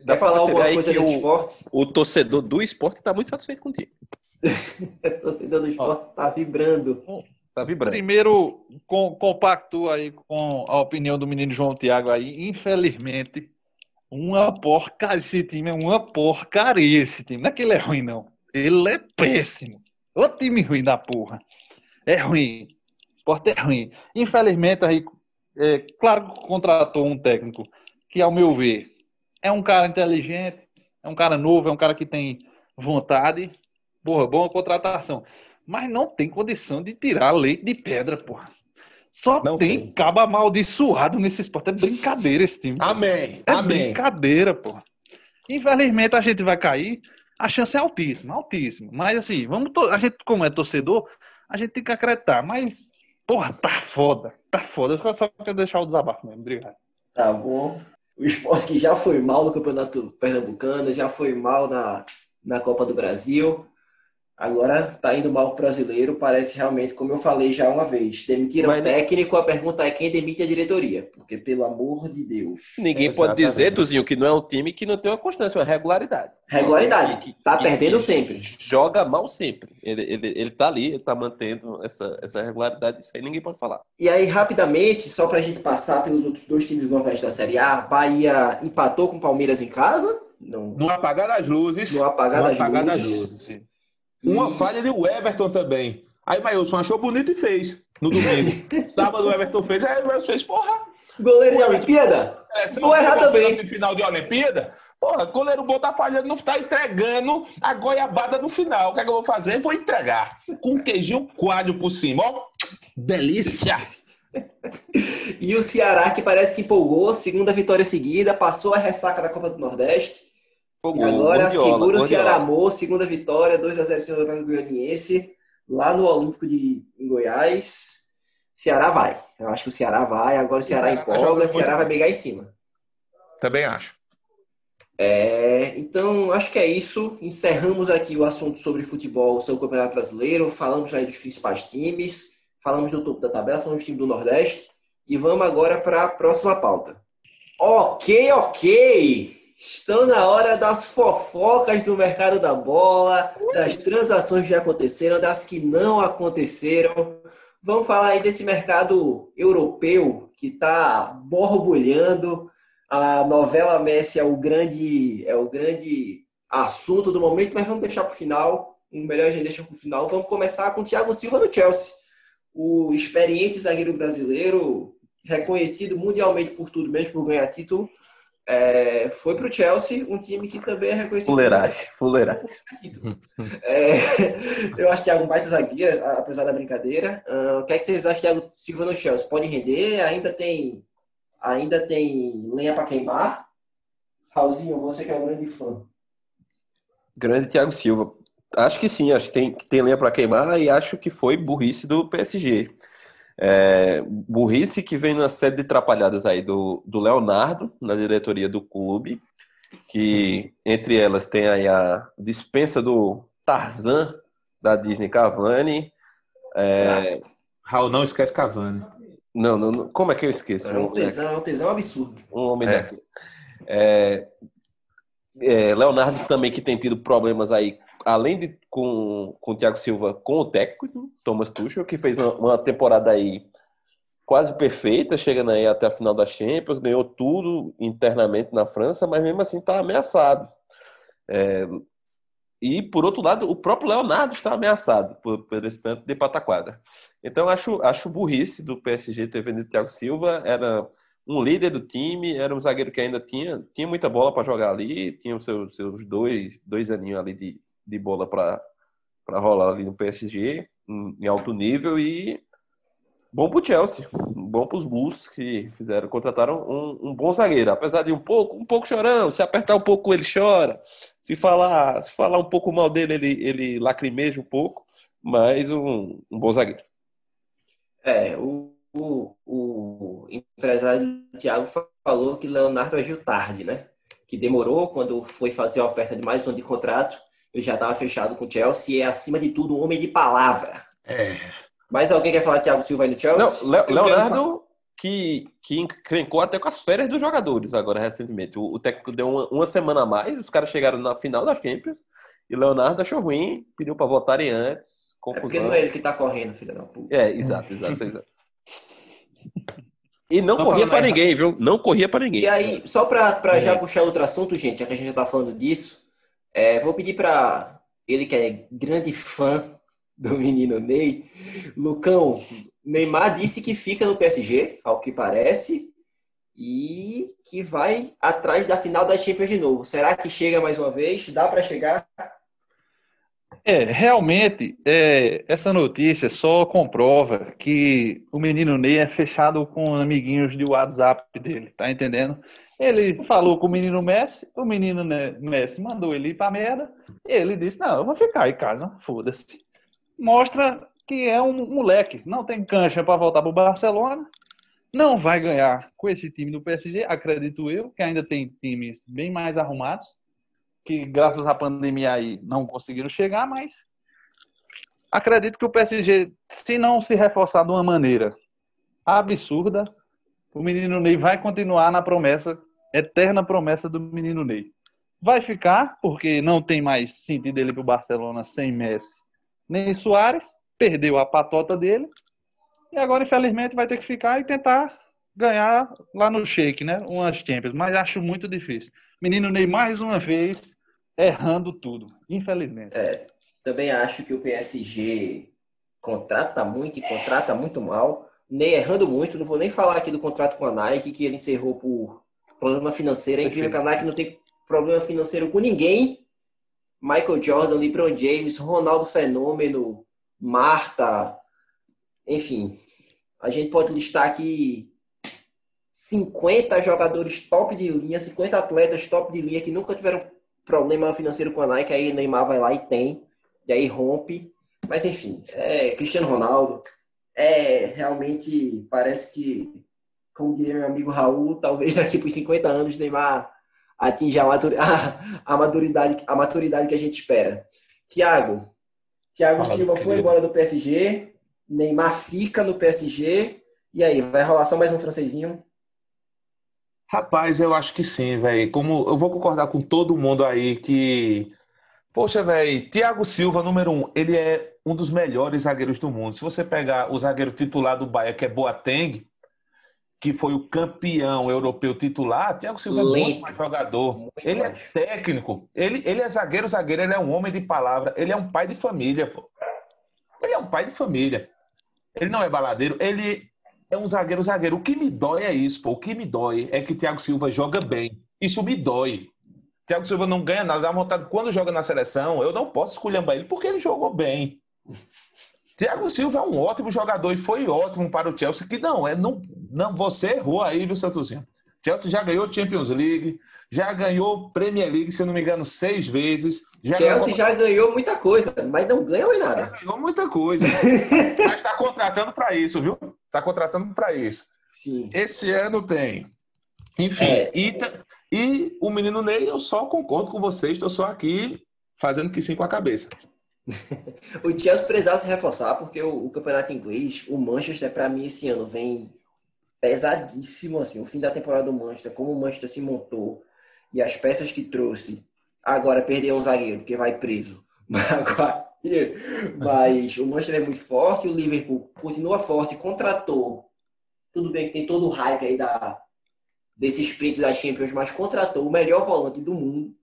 Dá pra falar alguma coisa que desse o, esporte? o torcedor do esporte tá muito satisfeito contigo. O torcedor do esporte tá vibrando. Tá vibrando. Primeiro, com, compacto aí com a opinião do menino João Tiago aí. Infelizmente, uma porcaria. Esse time é uma porcaria. Esse time. Não é que ele é ruim, não. Ele é péssimo. O time ruim da porra. É ruim. O esporte é ruim. Infelizmente, aí, é, claro que contratou um técnico que, ao meu ver, é um cara inteligente, é um cara novo, é um cara que tem vontade. Porra, boa contratação. Mas não tem condição de tirar leite de pedra, porra. Só Não tem, tem. cabo amaldiçoado nesse esporte. É brincadeira esse time. Amém. É Amém. brincadeira, porra. Infelizmente a gente vai cair. A chance é altíssima, altíssima. Mas assim, vamos to- a gente, como é torcedor, a gente tem que acreditar. Mas, porra, tá foda. Tá foda. Eu só quero deixar o desabafo mesmo. Obrigado. Tá bom. O esporte que já foi mal no Campeonato Pernambucano, já foi mal na, na Copa do Brasil. Agora tá indo mal pro brasileiro. Parece realmente, como eu falei já uma vez, demitiram Mas- o técnico. A pergunta é quem demite a diretoria. Porque, pelo amor de Deus. Ninguém pode Exatamente. dizer, Tuzinho, que não é um time que não tem uma constância, uma regularidade. Regularidade. Que- Tá que- perdendo que sempre. Joga mal sempre. Ele, ele, ele tá ali, ele tá mantendo essa, essa regularidade. Isso aí ninguém pode falar. E aí, rapidamente, só pra gente passar pelos outros dois times do Nordeste da Série A, Bahia empatou com o Palmeiras em casa. Não, No apagar das luzes. no apagar, no das, apagar das luzes. Uma falha de Everton também. Aí Mailson achou bonito e fez. No domingo. Sábado o Everton fez. Aí o Everton fez, porra. Goleiro de Olimpíada? Vou errar também. Final de Olimpíada. Porra, goleiro bom tá falhando, não tá entregando a goiabada no final. O que é que eu vou fazer? Vou entregar. Com um queijinho coalho por cima. Ó, delícia. E o Ceará, que parece que empolgou, segunda vitória seguida, passou a ressaca da Copa do Nordeste. E agora Gordiola, segura o. Ceará Amor, segunda vitória, 2x0 em cima do Goianiense, lá no Olímpico de em Goiás. Ceará vai. Eu acho que o Ceará vai, agora o Ceará Ceará tá empolga, o Ceará vai brigar em cima. Também acho. É, então, acho que é isso. Encerramos aqui o assunto sobre futebol, sobre o Campeonato Brasileiro. Falamos aí dos principais times, falamos do topo da tabela, falamos do time do Nordeste. E vamos agora para a próxima pauta. Ok, ok! Estão na hora das fofocas do mercado da bola, das transações que já aconteceram, das que não aconteceram. Vamos falar aí desse mercado europeu que está borbulhando. A novela Messi é o grande é o grande assunto do momento, mas vamos deixar para o final. O melhor a gente deixa para o final. Vamos começar com o Thiago Silva do Chelsea. O experiente zagueiro brasileiro, reconhecido mundialmente por tudo, mesmo por ganhar título, é, foi para o Chelsea, um time que também é reconhecido Fuleiragem, fuleiragem. É, eu acho Thiago um baita zagueiro, apesar da brincadeira. Ah, o que, é que vocês acham de Thiago Silva no Chelsea? Pode render? Ainda tem ainda tem lenha para queimar? Raulzinho, você que é um grande fã. Grande Thiago Silva. Acho que sim, acho que tem, que tem lenha para queimar e acho que foi burrice do PSG. É, burrice que vem na série de trapalhadas aí do, do Leonardo, na diretoria do clube, que entre elas tem aí a dispensa do Tarzan da Disney Cavani. É, Raul, não esquece Cavani. não, não, não, como é que eu esqueço? É um tesão, é um tesão absurdo. um homem É. daqui. É, é, Leonardo também que tem tido problemas aí, além de com, com o Thiago Silva, com o técnico, Thomas Tuchel, que fez uma, uma temporada aí quase perfeita, chegando aí até a final da Champions, ganhou tudo internamente na França, mas mesmo assim está ameaçado. É, e, por outro lado, o próprio Leonardo está ameaçado por, por esse tanto de pataquada. Então, acho, acho burrice do PSG ter vendido Thiago Silva. Era um líder do time, era um zagueiro que ainda tinha, tinha muita bola para jogar ali, tinha os seus, seus dois, dois aninhos ali de, de bola para rolar ali no PSG, em, alto nível, e bom pro Chelsea, bom pros Bulls, que fizeram, contrataram um, um bom zagueiro, apesar de um pouco, um pouco chorão, se apertar um pouco ele chora, se falar, se falar um pouco mal dele, ele, ele lacrimeja um pouco, mas um, um bom zagueiro. É, o, o, o empresário Thiago falou que Leonardo agiu tarde, né? Que demorou quando foi fazer a oferta de mais um de contrato. Ele já estava fechado com o Chelsea e é, acima de tudo, um homem de palavra. É. Mais alguém quer falar de Thiago Silva aí no Chelsea? Não, Le Leonardo que, que encrencou até com as férias dos jogadores agora recentemente. O, o técnico deu uma, uma, semana a mais, os caras chegaram na final da Champions e Leonardo achou ruim, pediu para votarem antes. Confusão. É porque não é ele que tá correndo, filho da puta. É, exato, exato, exato. E não, não corria para ninguém, viu? Não corria para ninguém. E aí, só para já puxar outro assunto, gente, já que a gente já tá falando disso, é, vou pedir para ele que é grande fã do menino Ney, Lucão, Neymar disse que fica no PSG, ao que parece, e que vai atrás da final da Champions de novo. Será que chega mais uma vez? Dá para chegar? É, realmente, é, essa notícia só comprova que o menino Ney é fechado com amiguinhos de WhatsApp dele, tá entendendo? Ele falou com o menino Messi, o menino Messi mandou ele ir pra merda, ele disse: Não, eu vou ficar em casa, foda-se. Mostra que é um moleque, não tem cancha para voltar para o Barcelona, não vai ganhar com esse time do PSG, acredito eu, que ainda tem times bem mais arrumados, que graças à pandemia aí não conseguiram chegar, mas acredito que o PSG, se não se reforçar de uma maneira absurda, o menino Ney vai continuar na promessa, eterna promessa do menino Ney. Vai ficar, porque não tem mais sentido ele para o Barcelona sem Messi nem Soares, perdeu a patota dele e agora, infelizmente, vai ter que ficar e tentar ganhar lá no Shake, né? Umas Champions. Mas acho muito difícil. Menino Ney, mais uma vez, errando tudo, infelizmente. É, também acho que o PSG contrata muito e contrata muito mal. Ney errando muito. Não vou nem falar aqui do contrato com a Nike, que ele encerrou por problema financeiro. É incrível que a Nike não tem problema financeiro com ninguém. Michael Jordan, LeBron James, Ronaldo Fenômeno, Marta, enfim, a gente pode listar aqui 50 jogadores top de linha, 50 atletas top de linha que nunca tiveram problema financeiro com a Nike, aí Neymar vai lá e tem, e aí rompe. Mas enfim, é Cristiano Ronaldo. É realmente parece que, como diria meu amigo Raul, talvez daqui por 50 anos Neymar atinja a, a, a, maturidade, a maturidade que a gente espera. Tiago, Thiago Fala, Silva foi embora do PSG, Neymar fica no PSG. E aí, vai rolar só mais um francesinho? Rapaz, eu acho que sim, velho. Como eu vou concordar com todo mundo aí que Poxa, velho, Thiago Silva, número um, ele é um dos melhores zagueiros do mundo. Se você pegar o zagueiro titular do Bahia, que é Boateng, que foi o campeão europeu titular, Thiago Silva Lento. é muito jogador. Muito ele é técnico. Ele, ele é zagueiro, zagueiro, ele é um homem de palavra, ele é um pai de família, pô. Ele é um pai de família. Ele não é baladeiro, ele é um zagueiro, zagueiro. O que me dói é isso, pô. O que me dói é que Thiago Silva joga bem. Isso me dói. Thiago Silva não ganha nada, dá vontade. Quando joga na seleção, eu não posso escolher ele porque ele jogou bem. Thiago Silva é um ótimo jogador e foi ótimo para o Chelsea, que não é. Não, não, você errou aí, viu, Santosinho? Chelsea já ganhou Champions League, já ganhou Premier League, se não me engano, seis vezes. Já Chelsea ganhou... já ganhou muita coisa, mas não ganhou em nada. Já ganhou muita coisa. mas está contratando para isso, viu? Está contratando para isso. Sim. Esse ano tem. Enfim, é... e, e o menino Ney, eu só concordo com vocês, estou só aqui fazendo que sim com a cabeça. o Chelsea precisava se reforçar, porque o, o campeonato inglês, o Manchester, para mim, esse ano vem pesadíssimo. Assim, o fim da temporada do Manchester, como o Manchester se montou e as peças que trouxe. Agora perdeu um zagueiro, porque vai preso. Mas o Manchester é muito forte, o Liverpool continua forte, contratou. Tudo bem que tem todo o hype aí da, desse sprint da Champions, mas contratou o melhor volante do mundo,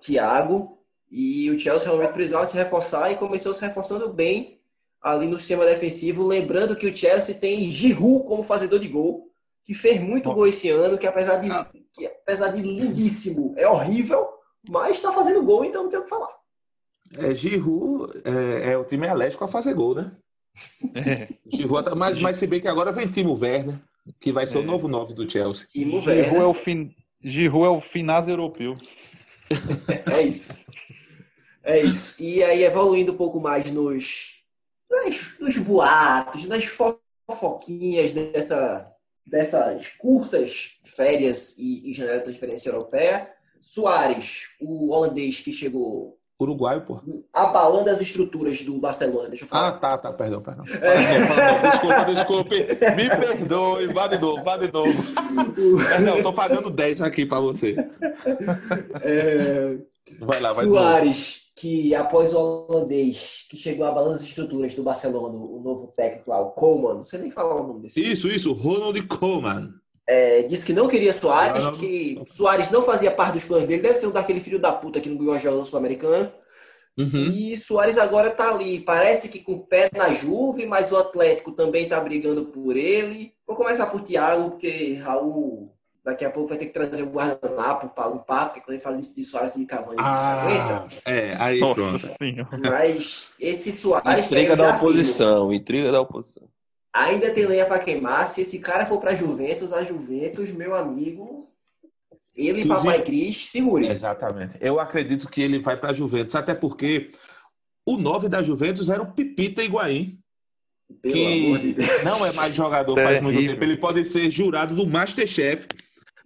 Thiago, e o Chelsea realmente precisava se reforçar e começou se reforçando bem ali no sistema defensivo. Lembrando que o Chelsea tem Giroud como fazedor de gol, que fez muito gol esse ano, que apesar de, ah. que apesar de lindíssimo, é horrível, mas está fazendo gol, então não tem o que falar. É, Giroud é, é o time alérgico a fazer gol, né? É. Giroud, tá, mas, mas se bem que agora vem Timo Werner, que vai ser é. o novo 9 do Chelsea. Timo Giroud é o, fin... Giroud é o finaz europeu. é isso. É isso. E aí, evoluindo um pouco mais nos, nos, nos boatos, nas fofoquinhas dessa, dessas curtas férias e, e janela de transferência europeia, Soares, o holandês que chegou Uruguaio, pô. Abalando as estruturas do Barcelona, deixa eu falar. Ah, tá, tá, perdão, perdão. Desculpa, desculpe. Me perdoe, vá de novo, vá de novo. Eu tô pagando 10 aqui pra você. É, Vai lá, vai. Soares, que após o holandês, que chegou abalando as estruturas do Barcelona, o novo técnico lá, o Coleman, não sei nem falar o nome desse. Isso, isso, Ronald Koeman. É, disse que não queria Soares, Não. que Soares não fazia parte dos planos dele, deve ser um daquele filho da puta que não ganhou a joga sul-americana. Uhum. E Soares agora tá ali, parece que com o pé na Juve, mas o Atlético também tá brigando por ele. Vou começar por Thiago, porque Raul daqui a pouco vai ter que trazer o guardanapo para limpar, porque quando ele fala de Soares e Cavani, ele não se Ah, é, aí Nossa pronto. senhora. Mas esse Soares que Intriga da oposição, intriga da oposição. Ainda tem lenha para queimar. Se esse cara for para Juventus, a Juventus, meu amigo, ele e Inclusive- Papai Cris, segure. Exatamente. Eu acredito que ele vai para a Juventus, até porque o 9 da Juventus era o Pipita Higuaín, Pelo que amor de Deus. não é mais jogador faz muito tempo. Ele pode ser jurado do Masterchef,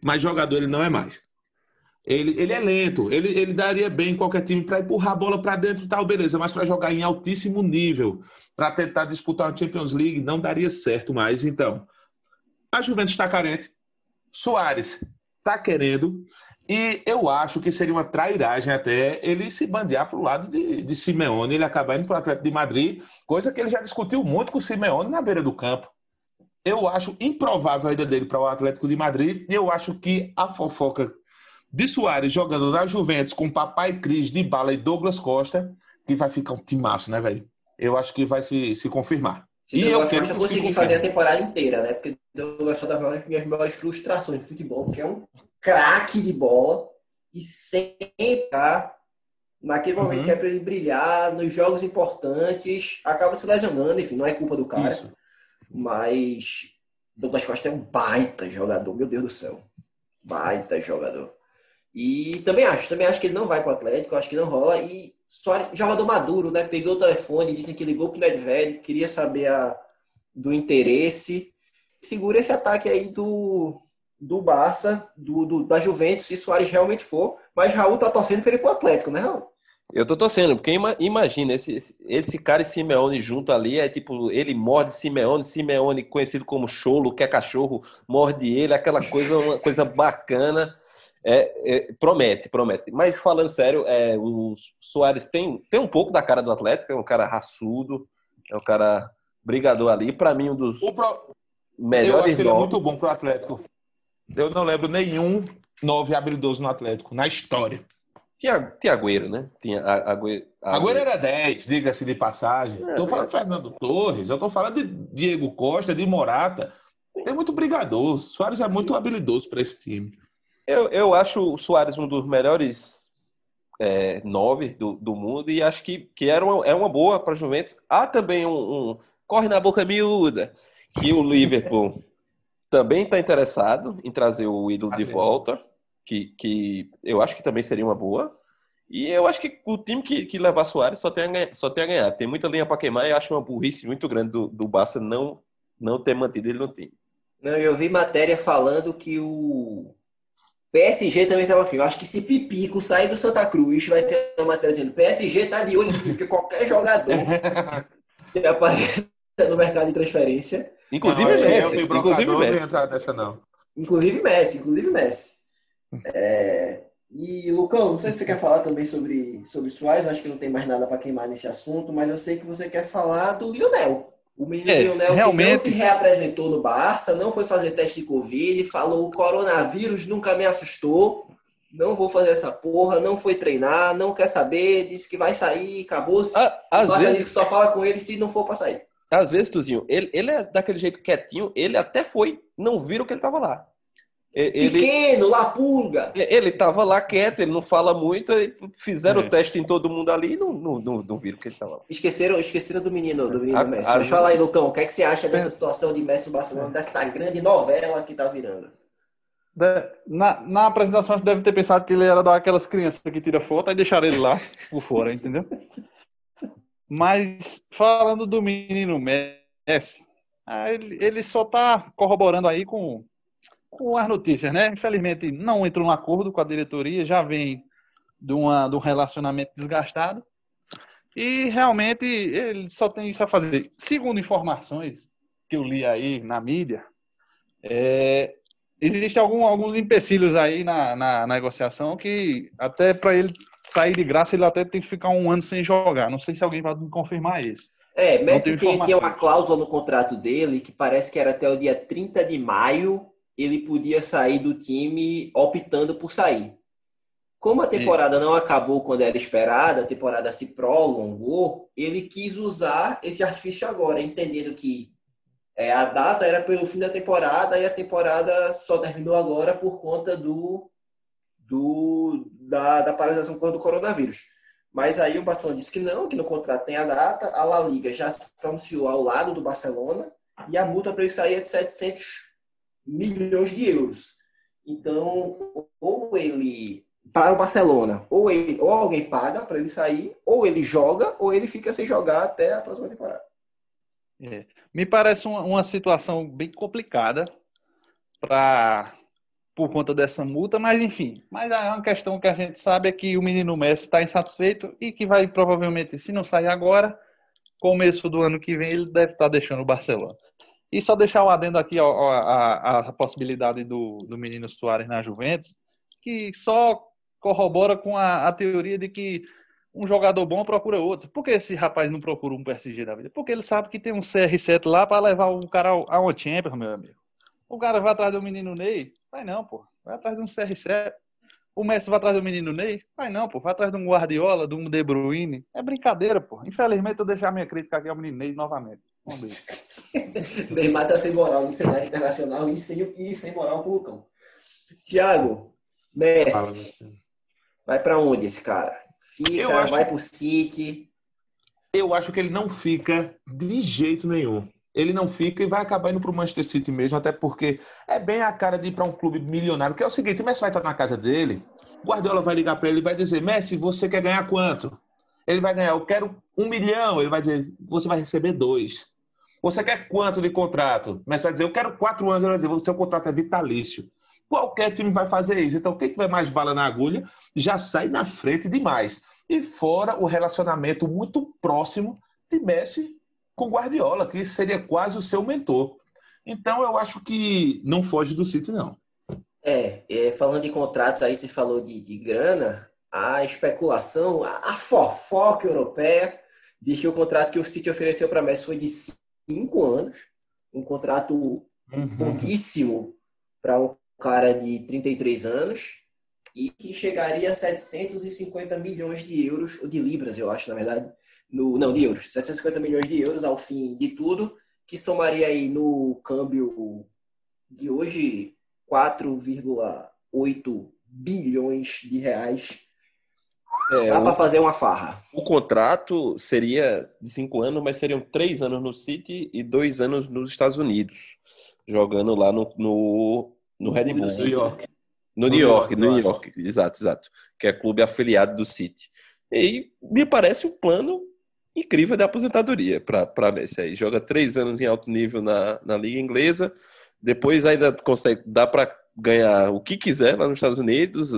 mas jogador ele não é mais. Ele, ele é lento, ele, ele daria bem em qualquer time para empurrar a bola para dentro e tal, beleza, mas para jogar em altíssimo nível, para tentar disputar uma Champions League, não daria certo mais. Então, a Juventus está carente, Soares está querendo, e eu acho que seria uma trairagem até ele se bandear para o lado de, de Simeone, ele acabar indo para o Atlético de Madrid, coisa que ele já discutiu muito com o Simeone na beira do campo. Eu acho improvável a ida dele para o Atlético de Madrid, e eu acho que a fofoca de Soares jogando na Juventus com Papai Cris, de Bala e Douglas Costa, que vai ficar um timaço, né, velho? Eu acho que vai se, se confirmar. Se E Douglas eu Costa conseguir fazer a temporada inteira, né? Porque Douglas Costa é uma das minhas maiores frustrações de futebol, porque é um craque de bola e sempre naquele momento Uhum. que é para ele brilhar, nos jogos importantes, acaba se lesionando, enfim, não é culpa do cara, Isso. mas Douglas Costa é um baita jogador, meu Deus do céu. Baita jogador. E também acho, também acho que ele não vai para o Atlético, acho que não rola. E Soares, jogador maduro, né? Pegou o telefone, disse que ligou pro Nedved, queria saber a, do interesse. Segura esse ataque aí do, do Barça, do, do- da Juventus, se Soares realmente for. Mas Raul tá torcendo para ele pro Atlético, né, Raul? Eu tô torcendo, porque ima- imagina, esse- esse cara e Simeone junto ali, é tipo, ele morde Simeone, Simeone conhecido como cholo, que é cachorro, morde ele, aquela coisa, uma coisa bacana. É, é, promete, promete. Mas falando sério, é, o Soares tem, tem um pouco da cara do Atlético, é um cara raçudo, é um cara brigador ali. Pra mim, um dos pro- Eu melhores acho que ele é muito bom pro Atlético. Eu não lembro nenhum nove habilidoso no Atlético, na história. Tinha, tinha Agüero, né? Tinha a- Agüero. Agora era 10, diga-se de passagem. É, Tô falando de Fernando Torres, eu tô falando de Diego Costa, de Morata. Tem muito brigador. Soares é muito habilidoso para esse time. Eu, eu acho o Soares um dos melhores é, nove do, do mundo e acho que, que era uma, é uma boa para Juventus. Há também um, um corre na boca miúda que o Liverpool também está interessado em trazer o ídolo de Adriano. volta, que, que eu acho que também seria uma boa. E eu acho que o time que, que levar Soares só tem, a ganhar, só tem a ganhar. Tem muita linha para queimar e eu acho uma burrice muito grande do, do Barça não, não ter mantido ele no time. Não, eu vi matéria falando que o PSG também estava afim. Eu acho que se Pipico sair do Santa Cruz, vai ter uma matéria dizendo PSG tá de olho, porque qualquer jogador que apareça no mercado de transferência, Inclusive Não, eu Messi. tenho Inclusive não Messi. entrar nessa, não. inclusive Messi, inclusive Messi. É, E, Lucão, não sei se você quer falar também sobre, sobre Suárez, eu acho que não tem mais nada para queimar nesse assunto, mas eu sei que você quer falar do Lionel. O menino É, Lionel que não realmente- se reapresentou no Barça, não foi fazer teste de Covid, falou o coronavírus nunca me assustou, não vou fazer essa porra, não foi treinar, não quer saber, disse que vai sair, acabou-se. Ah, Às Barça vezes, só fala com ele se não for para sair. Às vezes, Tuzinho, ele, ele é daquele jeito quietinho, ele até foi, não viram que ele tava lá. Ele, Pequeno, Lapulga. ele tava lá quieto, ele não fala muito, e fizeram É. o teste em todo mundo ali e não, não, não, não viram que ele tava lá. Esqueceram, esqueceram do menino, do menino A- Messi. a- Mas fala aí, Lucão, o que, é que você acha dessa situação de Messi no Barcelona, dessa grande novela que tá virando? De- Na, na apresentação, acho que deve ter pensado que ele era daquelas crianças que tira foto e deixaram ele lá por fora, entendeu? Mas falando do menino Messi, ah, ele, ele só tá corroborando aí com, com as notícias, né? Infelizmente não entrou num acordo com a diretoria, já vem de, uma, de um relacionamento desgastado. E realmente ele só tem isso a fazer. Segundo informações que eu li aí na mídia, é, existem algum, alguns empecilhos aí na, na, na negociação que até para ele sair de graça ele até tem que ficar um ano sem jogar. Não sei se alguém vai me confirmar isso. É, Messi tem, tinha uma cláusula no contrato dele que parece que era até o dia 30 de maio ele podia sair do time optando por sair. Como a temporada não acabou quando era esperada, a temporada se prolongou, ele quis usar esse artifício agora, entendendo que é, a data era pelo fim da temporada e a temporada só terminou agora por conta do, do da, da paralisação do coronavírus. Mas aí o Barcelona disse que não, que no contrato tem a data, a La Liga já se pronunciou ao lado do Barcelona e a multa para ele sair é de 700 milhões de euros. Então, ou ele para o Barcelona, ou, ele, ou alguém paga para ele sair, ou ele joga, ou ele fica sem jogar até a próxima temporada. É. Me parece uma, uma situação bem complicada para por conta dessa multa, mas enfim. Mas é uma questão que a gente sabe é que o menino Messi está insatisfeito e que vai provavelmente, se não sair agora, começo do ano que vem, ele deve estar tá deixando o Barcelona. E só deixar o adendo aqui a, a, a possibilidade do, do menino Soares na Juventus, que só corrobora com a, a teoria de que um jogador bom procura outro. Por que esse rapaz não procura um PSG da vida? Porque ele sabe que tem um CR7 lá para levar o cara a uma Champions, meu amigo. O cara vai atrás do menino Ney? Vai não, pô. Vai atrás de um CR7. O Messi vai atrás do menino Ney? Vai não, pô. Vai atrás de um Guardiola, de um De Bruyne. É brincadeira, pô. Infelizmente, eu deixar minha crítica aqui ao menino Ney novamente. Vamos ver. Neymar tá sem moral no cenário internacional e sem, e sem moral com o Lucão. Tiago, Messi. Vai para onde esse cara? Fica, acho... vai pro City. Eu acho que ele não fica de jeito nenhum. Ele não fica e vai acabar indo pro Manchester City mesmo, até porque é bem a cara de ir para um clube milionário, que é o seguinte, o Messi vai estar na casa dele, Guardiola vai ligar para ele e vai dizer, Messi, você quer ganhar quanto? Ele vai ganhar, eu quero um milhão. Ele vai dizer, você vai receber dois. Você quer quanto de contrato? Messi vai dizer, eu quero quatro anos. Ele vai dizer, o seu contrato é vitalício. Qualquer time vai fazer isso. Então, quem tiver mais bala na agulha já sai na frente demais. E fora o relacionamento muito próximo de Messi com Guardiola, que seria quase o seu mentor. Então, eu acho que não foge do City, não. É, é falando de contratos, aí você falou de, de grana, a especulação, a, a, fofoca europeia diz que o contrato que o City ofereceu para Messi foi de cinco anos, um contrato uhum. pouquíssimo para um cara de 33 anos e que chegaria a 750 milhões de euros, ou de libras, eu acho, na verdade, no, não, de euros, 750 milhões de euros ao fim de tudo, que somaria aí no câmbio de hoje 4,8 bilhões de reais. É, Dá para fazer uma farra. O contrato seria de cinco anos, mas seriam três anos no City e dois anos nos Estados Unidos, jogando lá no, no no Red Bull. New York. No, New York, no New York, exato, exato. Que é clube afiliado do City. E me parece um plano incrível de aposentadoria para Messi. Aí joga três anos em alto nível na, na Liga Inglesa, depois ainda consegue, dá para ganhar o que quiser lá nos Estados Unidos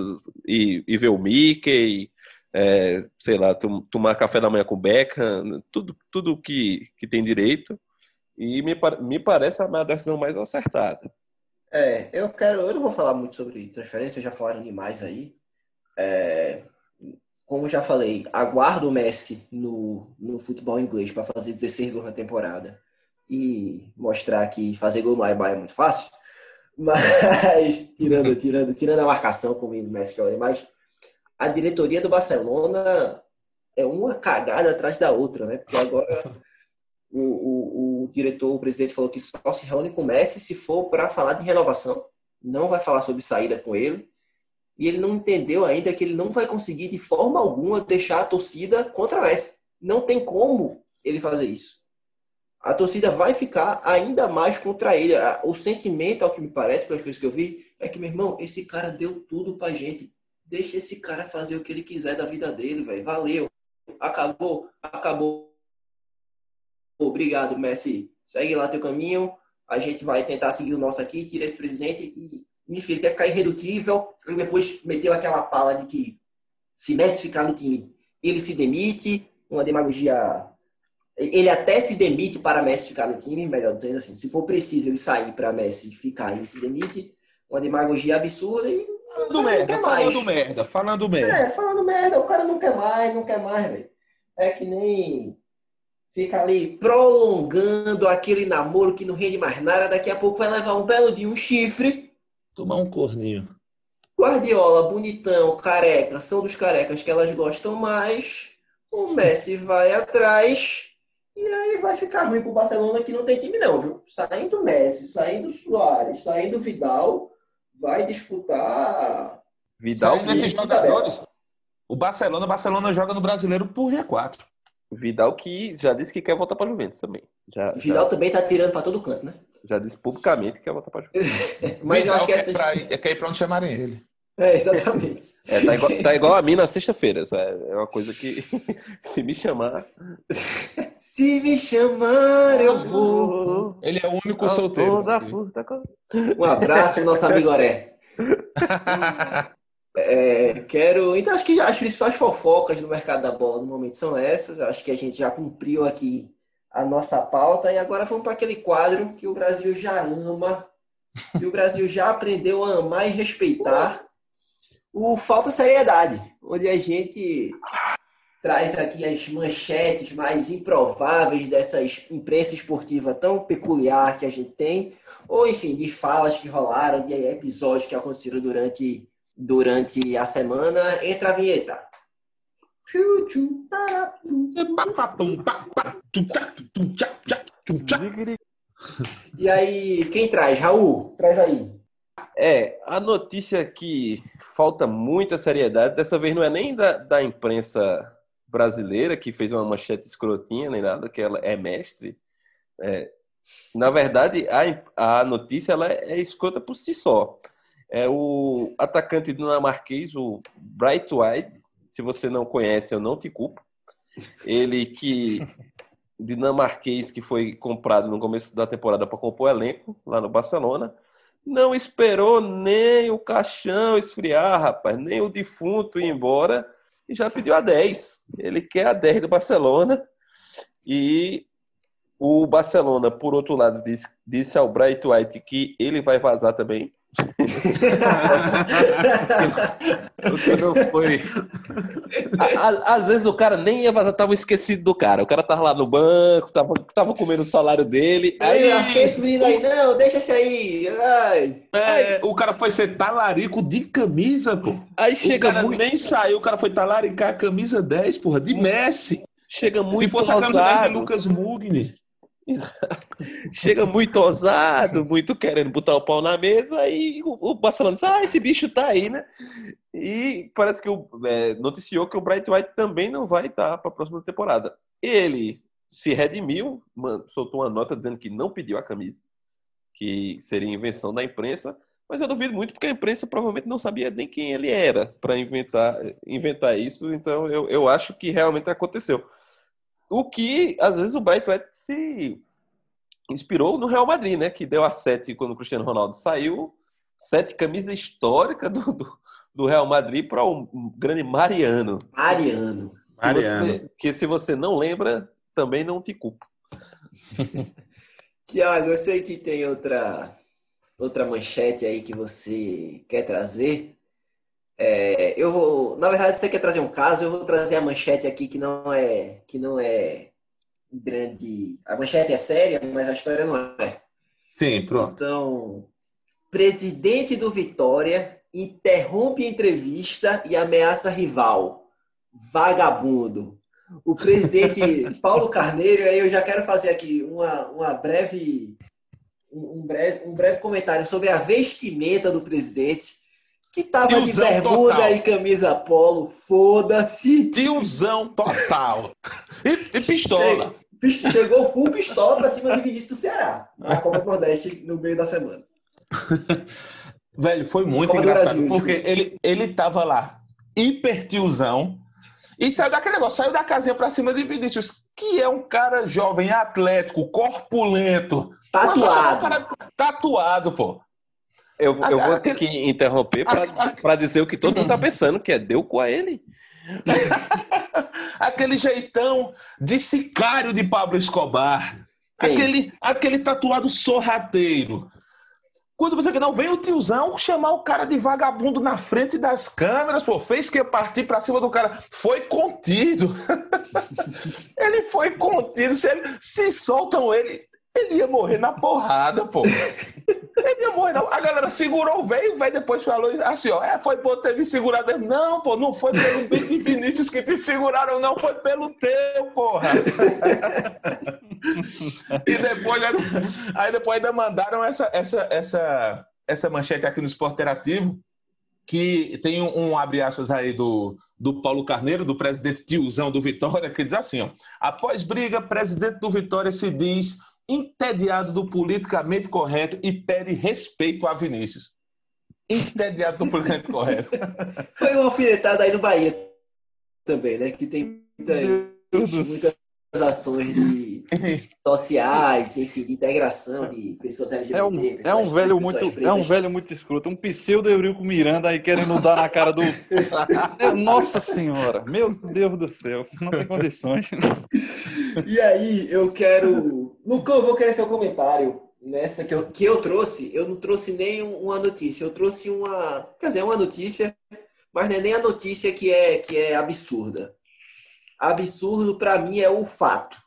e, e ver o Mickey, é, sei lá, tomar café da manhã com o Beckham, tudo, tudo que, que tem direito. E me, me parece a decisão mais acertada. É, eu quero. Eu não vou falar muito sobre transferência, já falaram demais aí. É, como já falei, aguardo o Messi no, no futebol inglês para fazer 16 gols na temporada e mostrar que fazer gol no Aiba é muito fácil. Mas, tirando, tirando, tirando a marcação como o Messi joga, mas a diretoria do Barcelona é uma cagada atrás da outra, né? Porque agora o, o, o, diretor, o presidente falou que só se reúne com o Messi se for para falar de renovação, não vai falar sobre saída com ele. E ele não entendeu ainda que ele não vai conseguir de forma alguma deixar a torcida contra o Messi. Não tem como ele fazer isso. A torcida vai ficar ainda mais contra ele. O sentimento, ao que me parece, pelas coisas que eu vi, é que, meu irmão, esse cara deu tudo pra gente. Deixa esse cara fazer o que ele quiser da vida dele, velho. Valeu. Acabou, acabou obrigado, Messi, segue lá teu caminho, a gente vai tentar seguir o nosso aqui, tira esse presidente e, enfim, ele quer ficar irredutível. Ele depois meteu aquela pala de que se Messi ficar no time, ele se demite, uma demagogia. Ele até se demite para Messi ficar no time, melhor dizendo assim. Se for preciso ele sair para Messi ficar, ele se demite. Uma demagogia absurda e. Falando merda, falando merda, falando merda. É, falando merda, o cara não quer mais, não quer mais, velho. É que nem fica ali prolongando aquele namoro que não rende mais nada, daqui a pouco vai levar um belo dia um chifre. Tomar um corninho. Guardiola, bonitão, careca, são dos carecas que elas gostam mais. O Messi vai atrás e aí vai ficar ruim pro Barcelona que não tem time não, viu? Saindo Messi, saindo Soares, saindo Vidal, vai disputar. Vidal Saindo esses jogadores. O Barcelona, o Barcelona joga no Brasileiro por G4. Vidal que já disse que quer voltar para Juventus também. Já, Vidal já, também tá tirando para todo canto, né? Já disse publicamente que quer voltar para Juventus. Mas Vidal eu acho que essa... quer, é quer ir para onde chamarem ele. É, exatamente. É, tá, igual, tá igual a mim na sexta-feira. É uma coisa que, se me chamar. Se me chamar, eu vou. Ele é o único solteiro. Um abraço, nosso amigo Oré. É, quero. Então, acho que as principais fofocas do mercado da bola no momento são essas. Acho que a gente já cumpriu aqui a nossa pauta e agora vamos para aquele quadro que o Brasil já ama, que o Brasil já aprendeu a amar e respeitar. O Falta Seriedade, onde a gente traz aqui as manchetes mais improváveis dessa imprensa esportiva tão peculiar que a gente tem, ou enfim, de falas que rolaram, de episódios que aconteceram durante durante a semana. Entra a vinheta. E aí, quem traz? Raul, traz aí. É, a notícia que falta muita seriedade, dessa vez não é nem da, da imprensa brasileira, que fez uma manchete escrotinha, nem nada, que ela é mestre. É, na verdade, a, a notícia ela é, é escrota por si só é o atacante dinamarquês, o Bright White. Se você não conhece, eu não te culpo. Ele que dinamarquês que foi comprado no começo da temporada para compor o elenco lá no Barcelona, não esperou nem o caixão esfriar, rapaz, nem o defunto ir embora e já pediu a 10. Ele quer a 10 do Barcelona e o Barcelona, por outro lado, disse, disse ao Bright White que ele vai vazar também o não foi. Às vezes o cara nem ia vazar, tava esquecido do cara. O cara tava lá no banco, tava, tava comendo o salário dele. Aí, aí esse menino aí, não, deixa isso aí. Vai. É, o cara foi ser talarico de camisa, pô. Aí chega o cara muito... nem saiu, o cara foi talaricar a camisa 10, porra, de Messi. Chega muito Se fosse a camisa 10 de Lucas Mugni. Chega muito ousado, muito querendo botar o pau na mesa, e o, Barcelona diz: Ah, esse bicho tá aí, né? E parece que o, é, noticiou que o Bright White também não vai estar para a próxima temporada. Ele se redimiu, soltou uma nota dizendo que não pediu a camisa, que seria invenção da imprensa, mas eu duvido muito porque a imprensa provavelmente não sabia nem quem ele era para inventar, inventar isso, então eu, eu acho que realmente aconteceu. O que, às vezes, o Bright White se inspirou no Real Madrid, né? Que deu a sete quando o Cristiano Ronaldo saiu. Sete camisa histórica do, do, do Real Madrid para o um grande Mariano. Mariano. Se Mariano. Você, que se você não lembra, também não te culpo. Tiago, eu sei que tem outra, outra manchete aí que você quer trazer. É, eu vou, na verdade, você quer trazer um caso, eu vou trazer a manchete aqui que não é que não é grande. A manchete é séria, mas a história não é. Sim, pronto. Então, presidente do Vitória interrompe entrevista e ameaça rival. Vagabundo. O presidente Paulo Carneiro, aí eu já quero fazer aqui uma, uma breve um breve, um breve comentário sobre a vestimenta do presidente que tava de bermuda total. e camisa polo, foda-se. Tiozão total. E, e pistola. Chegou, chegou full pistola pra cima do Vinícius do Ceará, na Copa do Nordeste no meio da semana. Velho, foi muito engraçado, Brasil, porque ele, ele tava lá, hiper tiozão, e saiu daquele negócio, saiu da casinha pra cima de Vinícius, que é um cara jovem, atlético, corpulento. Tatuado. Um cara tatuado, pô. Eu, eu vou ter que interromper para dizer o que todo mundo está pensando, que é deu com a ele. aquele jeitão de sicário de Pablo Escobar. Aquele, aquele tatuado sorrateiro. Quando você que não vem o tiozão chamar o cara de vagabundo na frente das câmeras, pô, fez que partir pra cima do cara. Foi contido. ele foi contido. Se, ele, se soltam ele, ele ia morrer na porrada, pô. Ele ia morrer. Não. A galera segurou o velho, o velho depois falou assim, ó, é, foi por ter me segurado. Não, pô, não foi pelo Bic Vinícius que te seguraram, não, foi pelo teu, porra. e depois, aí depois ainda mandaram essa, essa, essa, essa manchete aqui no Esporte Interativo, que tem um, um, abre aspas aí do, do Paulo Carneiro, do presidente tiozão do Vitória, que diz assim, ó, após briga, presidente do Vitória se diz entediado do politicamente correto e pede respeito a Vinícius. Entediado do politicamente correto. Foi uma alfinetada aí no Bahia também, né? Que tem muita, muita ações de sociais, enfim, de integração de pessoas LGBT. É um, pessoas é um velho muito, é um velho muito escroto, um pseudo Eurico Miranda aí querendo dar na cara do Nossa senhora, meu Deus do céu, não tem condições. E aí, eu quero, Lucão, eu vou querer seu comentário nessa que eu, que eu trouxe. Eu não trouxe nem uma notícia, eu trouxe uma, quer dizer, uma notícia, mas não é nem a notícia que é que é absurda absurdo para mim é o fato.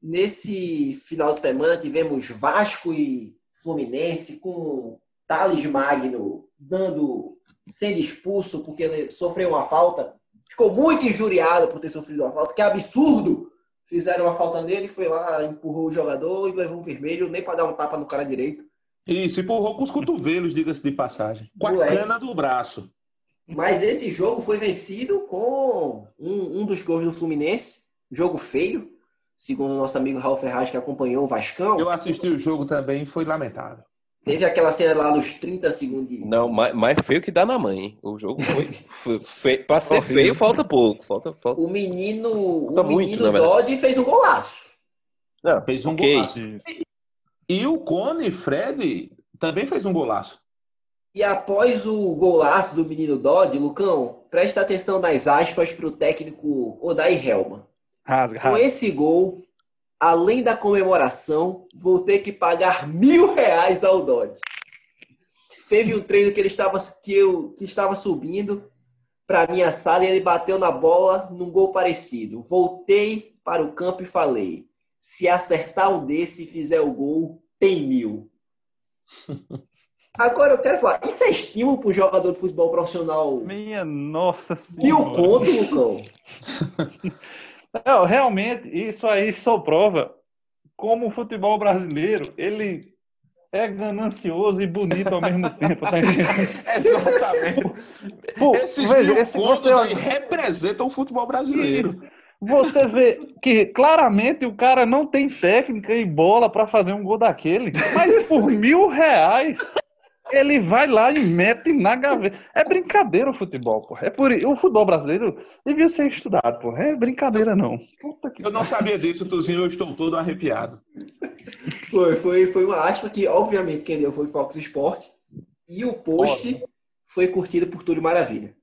Nesse final de semana tivemos Vasco e Fluminense com Thales Magno dando sendo expulso porque ele sofreu uma falta. Ficou muito injuriado por ter sofrido uma falta. Que absurdo! Fizeram uma falta nele, foi lá, empurrou o jogador e levou um vermelho, nem para dar um tapa no cara direito. Isso, empurrou com os cotovelos, diga-se de passagem. Com a cana do braço. Mas esse jogo foi vencido com um, um dos gols do Fluminense, jogo feio, segundo o nosso amigo Raul Ferraz, que acompanhou o Vascão. Eu assisti o jogo também foi lamentável. Teve aquela cena lá nos 30 segundos. Não, mais, mais feio que dá na mãe. O jogo foi, foi feio. Pra ser feio, falta pouco. Falta, falta... O menino, falta o menino muito, Dodge fez um golaço. Não, fez um okay. golaço. E, e o Cone Fred também fez um golaço. E após o golaço do menino Dodge, Lucão, presta atenção nas aspas para o técnico Odair Helman. Rasga, rasga. Com esse gol, além da comemoração, vou ter que pagar mil reais ao Dodge. Teve um treino que ele estava, que eu, que estava subindo para minha sala e ele bateu na bola num gol parecido. Voltei para o campo e falei: se acertar um desse e fizer o gol, tem mil. Agora eu quero falar, isso é estímulo para o jogador de futebol profissional? Minha nossa senhora. Mil conto, Lucão? Não, realmente, isso aí só prova como o futebol brasileiro, ele é ganancioso e bonito ao mesmo tempo. Tá Exatamente. Pô, Esses veja, mil esse, você aí representam o futebol brasileiro. Você vê que claramente o cara não tem técnica e bola para fazer um gol daquele, mas por mil reais ele vai lá e mete na gaveta. É brincadeira o futebol, pô. É por o futebol brasileiro devia ser estudado, pô. É brincadeira não. Eu não sabia disso, Tuzinho, eu estou todo arrepiado. Foi, foi, foi uma aspa que, obviamente, quem deu foi o Fox Sport. E o post Óbvio. foi curtido por Túlio Maravilha.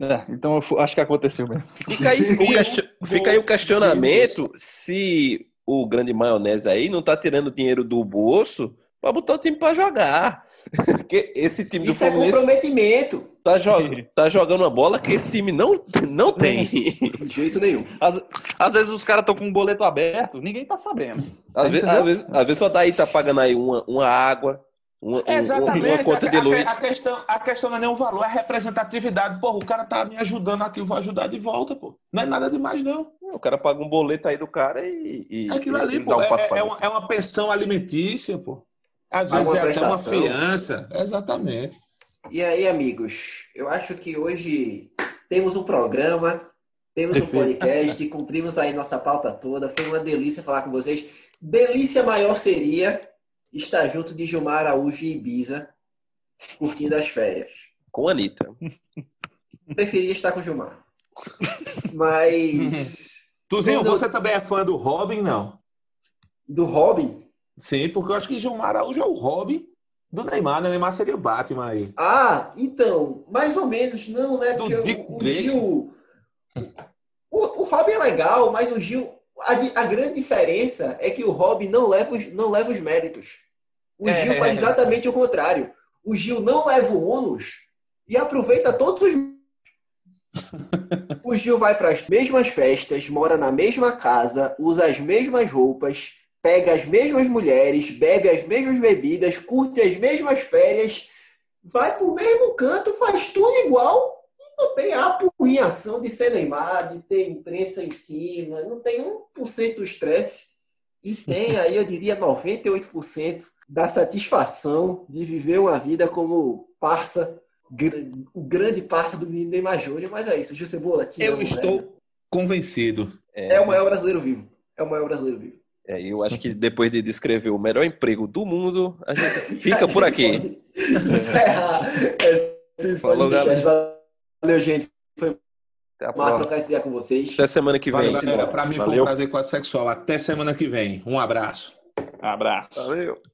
É, então eu acho que aconteceu mesmo. Fica aí, o, fica aí o questionamento se o grande maionese aí não tá tirando dinheiro do bolso para botar o time para jogar. Porque esse time Isso do Fluminense. Isso é comprometimento. Tá, jog... tá jogando uma bola que esse time não, não tem. De jeito nenhum. Às, às vezes os caras estão com um boleto aberto, ninguém tá sabendo. Às, vezes, às, vezes, às vezes só daí tá pagando aí uma, uma água. Uma, Exatamente. Uma conta de luz. A, a, questão, a questão não é nem o valor, é a representatividade. Porra, o cara tá me ajudando aqui, eu vou ajudar de volta, pô. Não é nada demais, não. O cara paga um boleto aí do cara e. e Aquilo ali, pô, um é, é, uma, é uma pensão alimentícia, pô. Às vezes é até uma fiança. Exatamente. E aí, amigos, eu acho que hoje temos um programa, temos um podcast, cumprimos aí nossa pauta toda. Foi uma delícia falar com vocês. Delícia maior seria estar junto de Gilmar Araújo e Ibiza, curtindo as férias. Com a Anitta. Preferia estar com Gilmar. Mas. Tuzinho, você também é fã do Robin, não? Do Robin? Sim, porque eu acho que Gilmar Araújo é o Robin do Neymar, né? Neymar seria o Batman aí. Ah, então, mais ou menos, não, né? Porque o, o Gil. O, o Robin é legal, mas o Gil. A, a grande diferença é que o Robin não leva os, não leva os méritos. O É. Gil faz exatamente o contrário. O Gil não leva o ônus e aproveita todos os. O Gil vai para as mesmas festas, mora na mesma casa, usa as mesmas roupas, pega as mesmas mulheres, bebe as mesmas bebidas, curte as mesmas férias, vai pro mesmo canto, faz tudo igual e não tem a apurrinhação de ser Neymar, de ter imprensa em cima, não tem 1% do estresse e tem aí, eu diria, 98% da satisfação de viver uma vida como parça, o grande parça do menino Neymar Júnior, mas é isso, Cebola, te Eu amo, estou velho. convencido. É o maior brasileiro vivo. É o maior brasileiro vivo. É, eu acho que depois de descrever o melhor emprego do mundo, a gente fica por aqui. Encerrar esse Falou, podcast. Valeu, gente. Foi Até a massa trocar essa ideia com vocês. Até semana que Valeu, vem. galera. Pra mim foi um Valeu. prazer quase sexual. Até semana que vem. Um abraço. Abraço. Valeu.